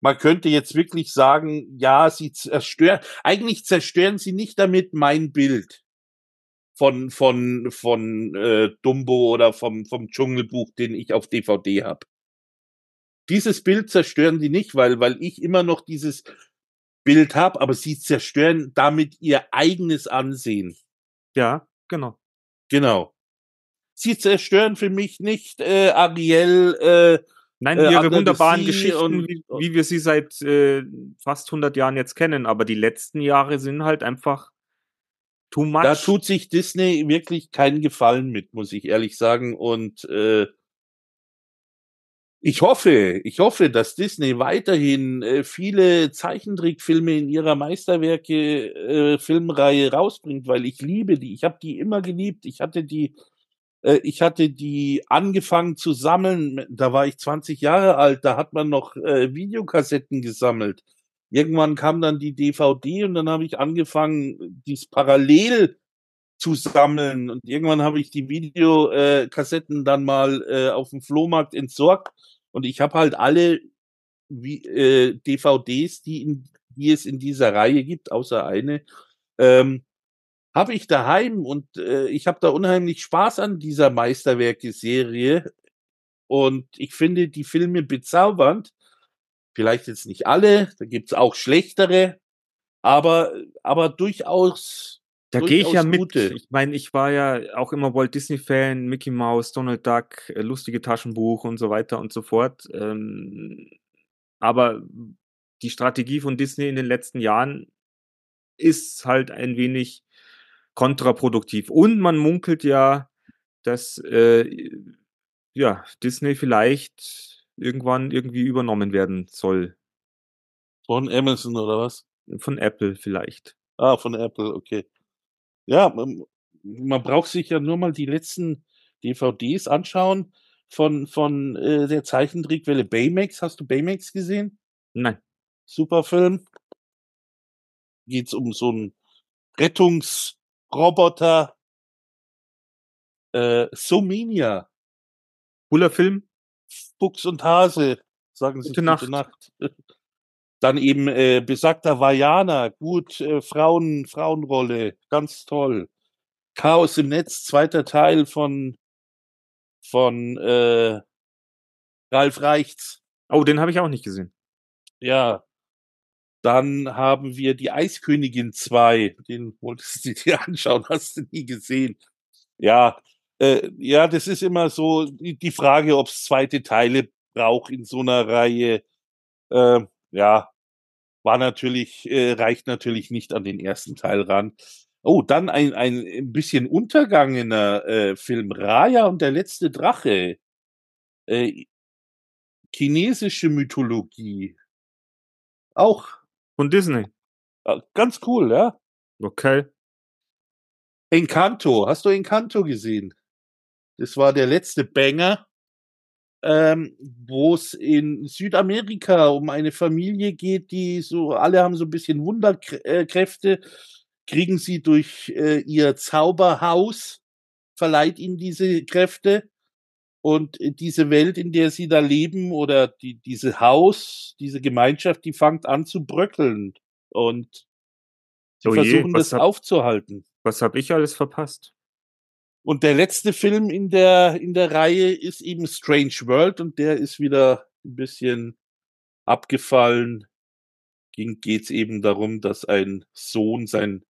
man könnte jetzt wirklich sagen, ja, sie zerstören, eigentlich zerstören sie nicht damit mein Bild von von von äh, Dumbo oder vom vom Dschungelbuch, den ich auf DVD habe. Dieses Bild zerstören die nicht, weil weil ich immer noch dieses Bild habe, aber sie zerstören damit ihr eigenes Ansehen.
Ja, genau.
Genau. Sie zerstören für mich nicht äh, Ariel. Äh,
Nein, äh, ihre wunderbaren Geschichten, und, wie, wie, wir sie seit äh, fast 100 Jahren jetzt kennen, aber die letzten Jahre sind halt einfach
Too much. Da tut sich Disney wirklich keinen Gefallen mit, muss ich ehrlich sagen. Und äh, ich hoffe, ich hoffe, dass Disney weiterhin äh, viele Zeichentrickfilme in ihrer Meisterwerke äh, Filmreihe rausbringt, weil ich liebe die. Ich habe die immer geliebt. Ich hatte die, äh, ich hatte die angefangen zu sammeln. Da war ich 20 Jahre alt. Da hat man noch äh, Videokassetten gesammelt. Irgendwann kam dann die DVD und dann habe ich angefangen, dies parallel zu sammeln. Und irgendwann habe ich die Videokassetten äh, dann mal äh, auf dem Flohmarkt entsorgt. Und ich habe halt alle wie, äh, DVDs, die, in, die es in dieser Reihe gibt, außer eine, ähm, habe ich daheim und äh, ich habe da unheimlich Spaß an dieser Meisterwerke-Serie. Und ich finde die Filme bezaubernd. Vielleicht jetzt nicht alle, da gibt's auch schlechtere, aber, aber durchaus.
Da gehe ich ja mit. Gute. Ich meine, ich war ja auch immer Walt Disney-Fan, Mickey Mouse, Donald Duck, äh, lustige Taschenbuch und so weiter und so fort. Ähm, aber die Strategie von Disney in den letzten Jahren ist halt ein wenig kontraproduktiv. Und man munkelt ja, dass äh, ja, Disney vielleicht irgendwann irgendwie übernommen werden soll.
Von Amazon oder was?
Von Apple vielleicht.
Ah, von Apple, okay. Ja, man, man braucht sich ja nur mal die letzten DVDs anschauen von, von äh, der Zeichentrickwelle Baymax. Hast du Baymax gesehen?
Nein.
Super Film. Geht's um so einen Rettungsroboter. Äh, Somenia.
Cooler Film.
Fuchs und Hase, sagen sie
gute Nacht. Gute Nacht. *laughs*
Dann eben äh, besagter Vajana, gut, äh, Frauen, Frauenrolle, ganz toll. Chaos im Netz, zweiter Teil von von äh, Ralf Reichts.
Oh, den habe ich auch nicht gesehen.
Ja. Dann haben wir die Eiskönigin 2. Den wolltest du *laughs* dir anschauen, hast du nie gesehen. Ja, äh, ja, das ist immer so die Frage, ob es zweite Teile braucht in so einer Reihe. Äh, ja, war natürlich, äh, reicht natürlich nicht an den ersten Teil ran. Oh, dann ein, ein bisschen untergangener äh, Film, Raya und der letzte Drache. Äh, chinesische Mythologie. Auch.
Von Disney.
Äh, ganz cool, ja.
Okay.
Encanto. Hast du Encanto gesehen? Das war der letzte Banger, ähm, wo es in Südamerika um eine Familie geht, die so, alle haben so ein bisschen Wunderkräfte, kriegen sie durch äh, ihr Zauberhaus, verleiht ihnen diese Kräfte. Und diese Welt, in der sie da leben, oder die, diese Haus, diese Gemeinschaft, die fängt an zu bröckeln. Und sie oh versuchen je, das hab, aufzuhalten.
Was habe ich alles verpasst?
Und der letzte Film in der, in der Reihe ist eben Strange World und der ist wieder ein bisschen abgefallen. geht es eben darum, dass ein Sohn sein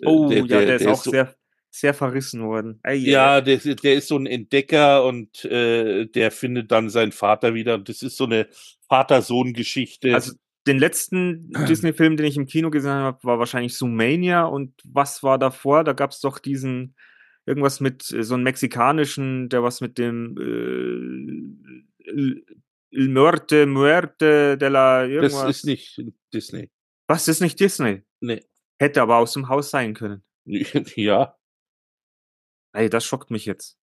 äh,
Oh,
der,
ja,
der,
der ist
der
auch
so,
sehr, sehr verrissen worden. Ei.
ja, der, ist- der ist so ein Entdecker und äh, der findet dann seinen Vater wieder. Das ist so eine Vater-Sohn-Geschichte.
Also den letzten *clears throat* Disney-Film, den ich im Kino gesehen habe, war wahrscheinlich Zoomania. Und was war davor? Da gab es doch diesen, irgendwas mit äh, so einem mexikanischen, der was mit dem äh, El Muerte, Muerte de la irgendwas.
das ist nicht Disney.
Was ist nicht Disney?
Nee.
Hätte aber aus dem Haus sein können. *laughs*
ja,
Ey, das schockt mich jetzt.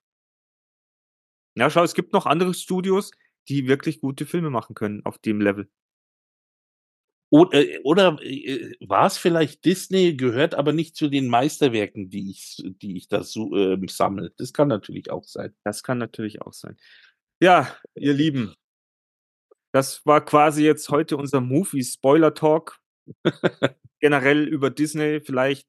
Ja, schau, es gibt noch andere Studios, die wirklich gute Filme machen können auf dem Level.
Oder, oder äh, war es vielleicht Disney, gehört aber nicht zu den Meisterwerken, die ich, die ich da so, ähm, sammle. Das kann natürlich auch sein.
Das kann natürlich auch sein. Ja, ihr Lieben, das war quasi jetzt heute unser Movie-Spoiler-Talk. *laughs* Generell über Disney vielleicht.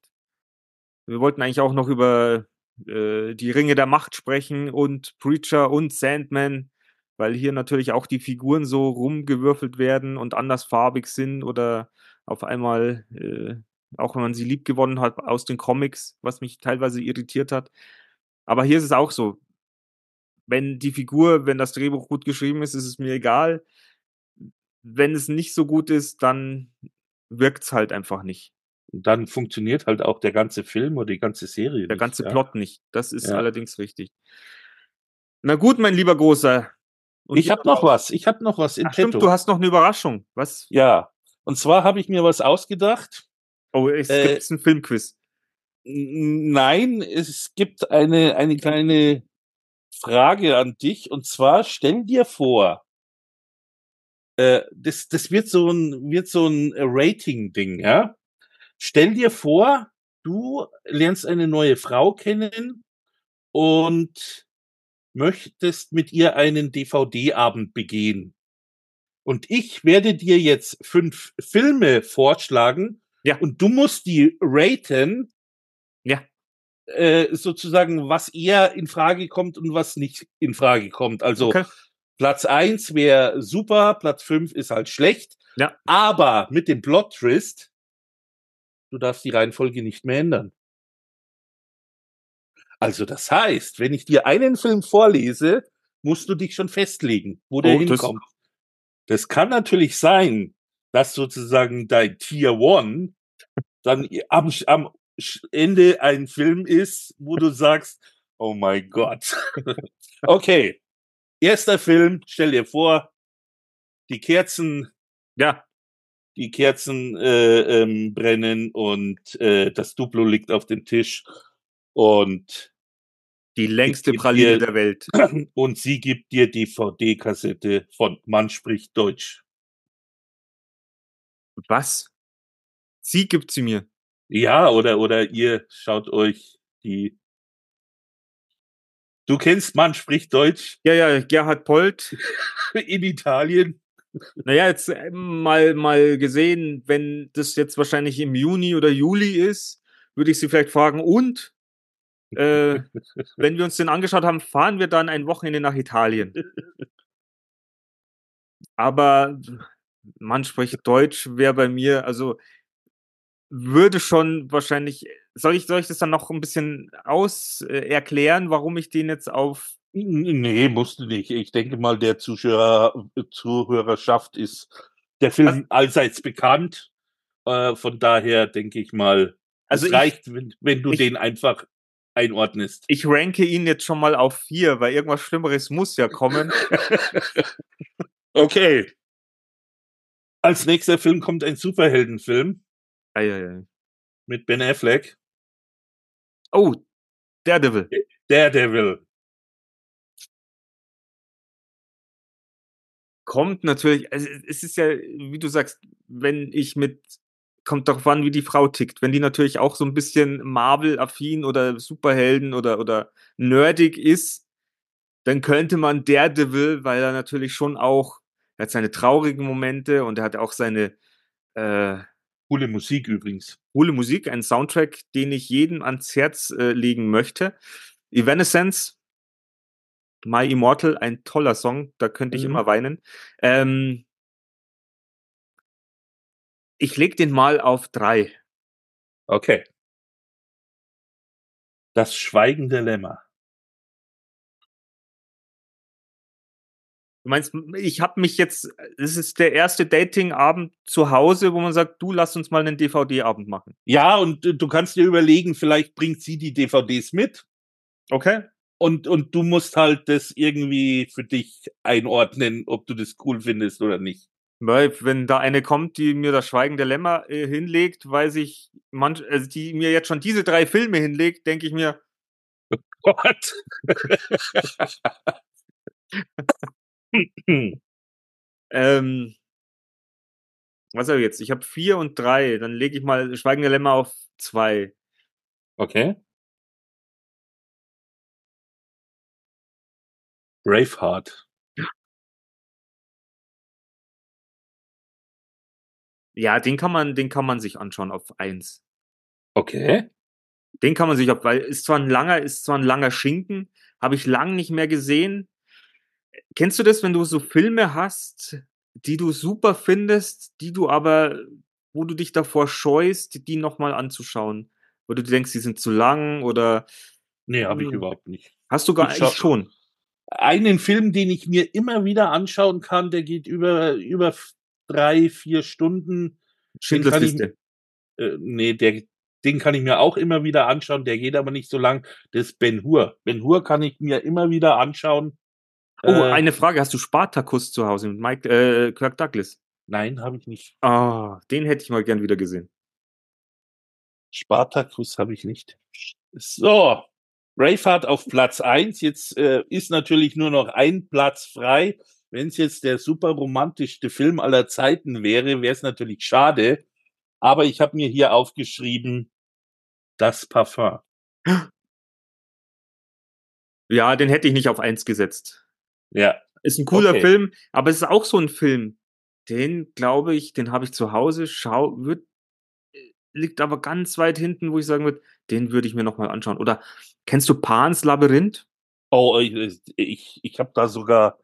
Wir wollten eigentlich auch noch über äh, die Ringe der Macht sprechen und Preacher und Sandman, weil hier natürlich auch die Figuren so rumgewürfelt werden und andersfarbig sind oder auf einmal, äh, auch wenn man sie lieb gewonnen hat aus den Comics, was mich teilweise irritiert hat. Aber hier ist es auch so. Wenn die Figur, wenn das Drehbuch gut geschrieben ist, ist es mir egal. Wenn es nicht so gut ist, dann wirkt es halt einfach nicht.
Und dann funktioniert halt auch der ganze Film oder die ganze Serie.
Der
nicht,
ganze
ja.
Plot nicht. Das ist
Ja.
allerdings richtig. Na gut, mein lieber Großer. Und
Ich habe noch was. Ich habe noch was in
Ach, stimmt, du hast noch eine Überraschung. Was?
ja. Und zwar habe ich mir was ausgedacht.
Oh, es
Äh,
gibt einen Filmquiz.
Nein, es gibt eine, eine kleine Frage an dich. Und zwar stell dir vor, äh, das, das wird so ein, wird so ein Rating-Ding, ja? Stell dir vor, du lernst eine neue Frau kennen und möchtest mit ihr einen DVD-Abend begehen. Und ich werde dir jetzt fünf Filme vorschlagen
Ja.
und du musst die raten,
Ja.
äh, sozusagen, was eher in Frage kommt und was nicht in Frage kommt. Also
Okay.
Platz eins wäre super, Platz fünf ist halt schlecht.
Ja.
Aber mit dem Plot-Twist, du darfst die Reihenfolge nicht mehr ändern. Also das heißt, wenn ich dir einen Film vorlese, musst du dich schon festlegen, wo der
Oh, das-
hinkommt. Das kann natürlich sein, dass sozusagen dein Tier One dann am, am Ende ein Film ist, wo du sagst, oh mein Gott. *laughs* okay, erster Film, stell dir vor, die Kerzen,
Ja,
die Kerzen äh, ähm, brennen und äh, das Duplo liegt auf dem Tisch und
die längste Praline der Welt. *clears throat*
und sie gibt dir DVD-Kassette von Mann spricht Deutsch.
Was? Sie gibt sie mir.
Ja, oder, oder ihr schaut euch die. Du kennst Mann spricht Deutsch
Ja, ja, Gerhard Polt. *laughs*
in Italien.
Naja, jetzt äh, mal, mal gesehen, wenn das jetzt wahrscheinlich im Juni oder Juli ist, würde ich sie vielleicht fragen, und äh, wenn wir uns den angeschaut haben, fahren wir dann ein Wochenende nach Italien. Aber man spricht Deutsch, wäre bei mir, also würde schon wahrscheinlich, soll ich, soll ich das dann noch ein bisschen aus äh, erklären, warum ich den jetzt auf
Nee, musst du nicht. Ich denke mal, der Zuschauer, Zuhörerschaft ist der Film allseits bekannt. Äh, von daher denke ich mal,
Also
es
ich-
reicht, wenn, wenn du
ich-
den einfach einordnest.
ich ranke ihn jetzt schon mal auf vier, weil irgendwas Schlimmeres muss ja kommen. *laughs*
Okay. Als nächster Film kommt ein Superheldenfilm
Eieiei.
mit Ben Affleck.
Oh, Daredevil.
Daredevil.
Kommt natürlich, also es ist ja, wie du sagst, wenn ich mit, kommt darauf an, wie die Frau tickt. Wenn die natürlich auch so ein bisschen Marvel-affin oder Superhelden oder, oder nerdig ist, dann könnte man Daredevil, weil er natürlich schon auch, er hat seine traurigen Momente und er hat auch seine äh,
Coole Musik übrigens.
coole Musik, einen Soundtrack, den ich jedem ans Herz äh, legen möchte. Evanescence, My Immortal, ein toller Song, da könnte ich
Mhm.
immer weinen. Ähm, Ich leg den mal auf drei.
Okay. Das schweigende Lämmer.
Du meinst, ich habe mich jetzt, es ist der erste Datingabend zu Hause, wo man sagt, du lass uns mal einen DVD-Abend machen.
Ja, und äh, du kannst dir überlegen, vielleicht bringt sie die DVDs mit
Okay.
und, und du musst halt das irgendwie für dich einordnen, ob du das cool findest oder nicht.
Weil, wenn da eine kommt, die mir das Schweigen der Lämmer äh, hinlegt, weiß ich, manch, also die mir jetzt schon diese drei Filme hinlegt, denke ich mir,
Gott. *laughs*
ähm, was habe ich jetzt? Ich habe vier und drei, dann lege ich mal Schweigen der Lämmer auf zwei.
okay. Braveheart.
Ja, den kann man, den kann man sich anschauen auf eins.
Okay.
Den kann man sich auf, weil ist zwar ein langer, ist zwar ein langer Schinken, habe ich lang nicht mehr gesehen. Kennst du das, wenn du so Filme hast, die du super findest, die du aber, wo du dich davor scheust, die nochmal anzuschauen? Wo du denkst, die sind zu lang oder
Nee, habe ich
Hm.
überhaupt nicht.
hast du gar
Ich
schon?
Einen Film, den ich mir immer wieder anschauen kann, der geht über, über drei, vier Stunden.
Schindlers Liste.
Äh, nee, der, den kann ich mir auch immer wieder anschauen. Der geht aber nicht so lang. Das ist Ben Hur. Ben Hur kann ich mir immer wieder anschauen.
Oh,
Äh,
eine Frage. Hast du Spartacus zu Hause mit Mike, äh, Kirk Douglas?
Nein, habe ich nicht.
Ah, den hätte ich mal gern wieder gesehen.
Spartacus habe ich nicht. So, Braveheart auf Platz eins. Jetzt äh, ist natürlich nur noch ein Platz frei. Wenn es jetzt der super romantischste Film aller Zeiten wäre, wäre es natürlich schade. Aber ich habe mir hier aufgeschrieben, das Parfum. *gasps*
Ja, den hätte ich nicht auf eins gesetzt.
Ja,
Ist ein cooler
Okay.
Film, aber es ist auch so ein Film. Den glaube ich, den habe ich zu Hause, schau, wird, äh, liegt aber ganz weit hinten, wo ich sagen würde, den würde ich mir nochmal anschauen. Oder kennst du Pans Labyrinth?
oh, ich, ich, ich habe da sogar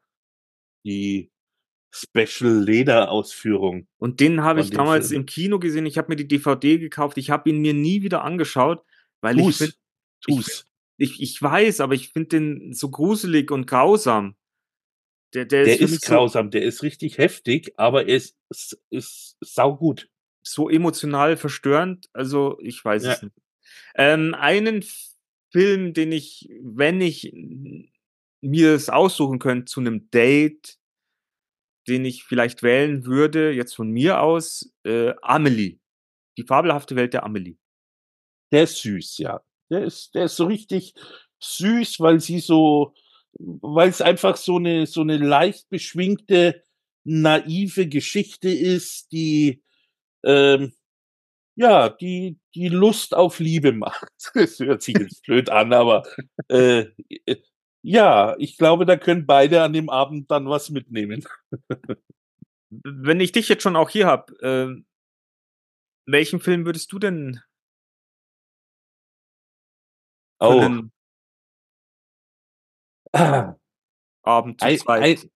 die Special Leder Ausführung.
Und den habe ich damals
Film.
im Kino gesehen. Ich habe mir die DVD gekauft. Ich habe ihn mir nie wieder angeschaut, weil ich
Tu's,
finde,
tu's.
ich, ich weiß, aber ich finde den so gruselig und grausam. Der, der,
Der
ist,
ist grausam, der ist richtig heftig, aber er ist, ist, ist saugut.
so, so emotional verstörend. Also ich weiß
Ja.
es nicht. Ähm, einen Film, den ich, wenn ich mir es aussuchen könnte zu einem Date, den ich vielleicht wählen würde, jetzt von mir aus, äh, Amelie. Die fabelhafte Welt der Amelie.
Der ist süß, ja. Der ist, der ist so richtig süß, weil sie so, weil es einfach so eine, so eine leicht beschwingte, naive Geschichte ist, die, ähm, ja, die, die Lust auf Liebe *laughs* macht. Das hört sich jetzt blöd an, aber, äh, äh, ja, ich glaube, da können beide an dem Abend dann was mitnehmen. *laughs*
Wenn ich dich jetzt schon auch hier hab, ähm, welchen Film würdest du denn
Oh, ah.
Abend zu zweit?
ein,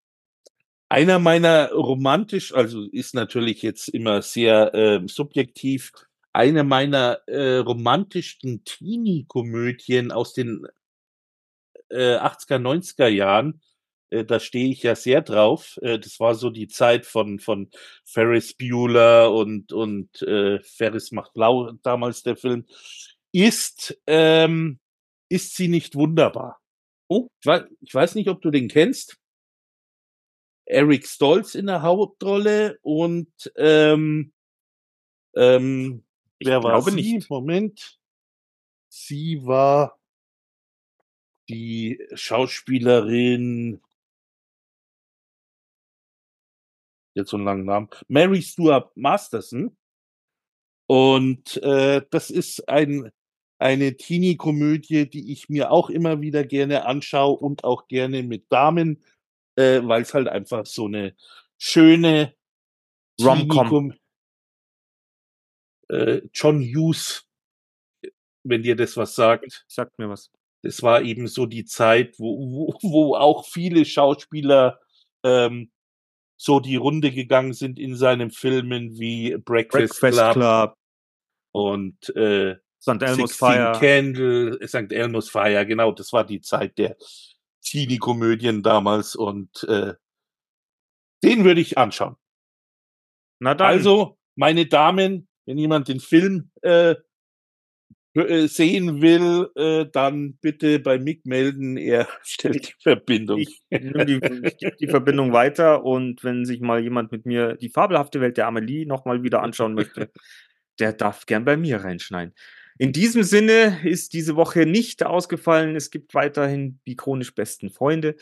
einer meiner romantisch, also ist natürlich jetzt immer sehr ähm, subjektiv, eine meiner äh, romantischsten Teenie-Komödien aus den äh, 80er, 90er Jahren, äh, da stehe ich ja sehr drauf. Äh, das war so die Zeit von, von Ferris Bueller und, und äh, Ferris macht blau, damals der Film, ist, ähm, ist sie nicht wunderbar? Oh, ich weiß, ich weiß nicht, ob du den kennst. Eric Stolz in der Hauptrolle und ähm, ähm,
Ich
wer war sie?
nicht.
Moment. Sie war die Schauspielerin. Jetzt so einen langen Namen. Mary Stuart Masterson. Und äh, das ist ein eine Teenie-Komödie, die ich mir auch immer wieder gerne anschaue und auch gerne mit Damen, äh, weil es halt einfach so eine schöne
Rom-Com.
Äh, John Hughes, wenn dir das was sagt.
Sagt mir was.
Das war eben so die Zeit, wo, wo, *laughs* wo auch viele Schauspieler ähm, so die Runde gegangen sind in seinen Filmen wie Breakfast,
Breakfast
Club,
Club,
und äh,
St. Elmo's
16
Fire.
Candle, St. Elmo's Fire, genau, das war die Zeit der Teenie-Komödien damals und äh, den würde ich anschauen.
Na dann.
Also, meine Damen, wenn jemand den Film äh, äh, sehen will, äh, dann bitte bei Mick melden. Er *laughs* stellt die Verbindung.
Ich, nimm die, ich gebe die Verbindung weiter und wenn sich mal jemand mit mir die fabelhafte Welt der Amelie nochmal wieder anschauen möchte, der darf gern bei mir reinschneiden. In diesem Sinne ist diese Woche nicht ausgefallen. Es gibt weiterhin die chronisch besten Freunde.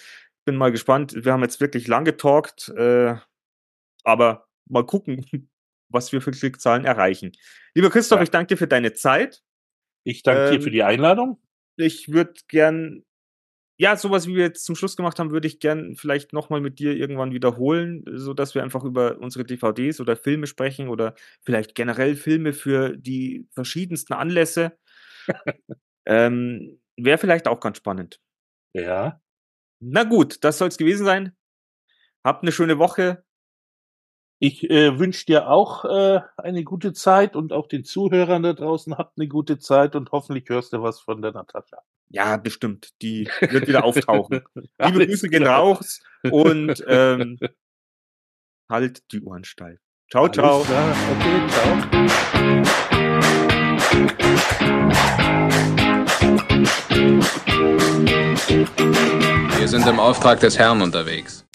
Bin mal gespannt. Wir haben jetzt wirklich lang getalkt, äh, aber mal gucken, *laughs* was wir für Klickzahlen erreichen. Lieber Christoph,
Ja.
ich danke dir für deine Zeit.
Ich danke dir
Ähm,
für die Einladung.
Ich würde gern, ja, sowas wie wir jetzt zum Schluss gemacht haben, würde ich gern vielleicht nochmal mit dir irgendwann wiederholen, so dass wir einfach über unsere DVDs oder Filme sprechen oder vielleicht generell Filme für die verschiedensten Anlässe. ähm, Wäre vielleicht auch ganz spannend.
Ja.
Na gut, das soll es gewesen sein. Habt eine schöne Woche.
Ich äh, wünsche dir auch äh, eine gute Zeit und auch den Zuhörern da draußen habt eine gute Zeit und hoffentlich hörst du was von der Natascha.
Ja, bestimmt. Die wird wieder auftauchen. *laughs* Liebe
Alles
Grüße gehen raus und *laughs* ähm, halt die Ohren steif. Ciao,
Alles
ciao.
klar. Okay, ciao.
Wir sind im Auftrag des Herrn unterwegs.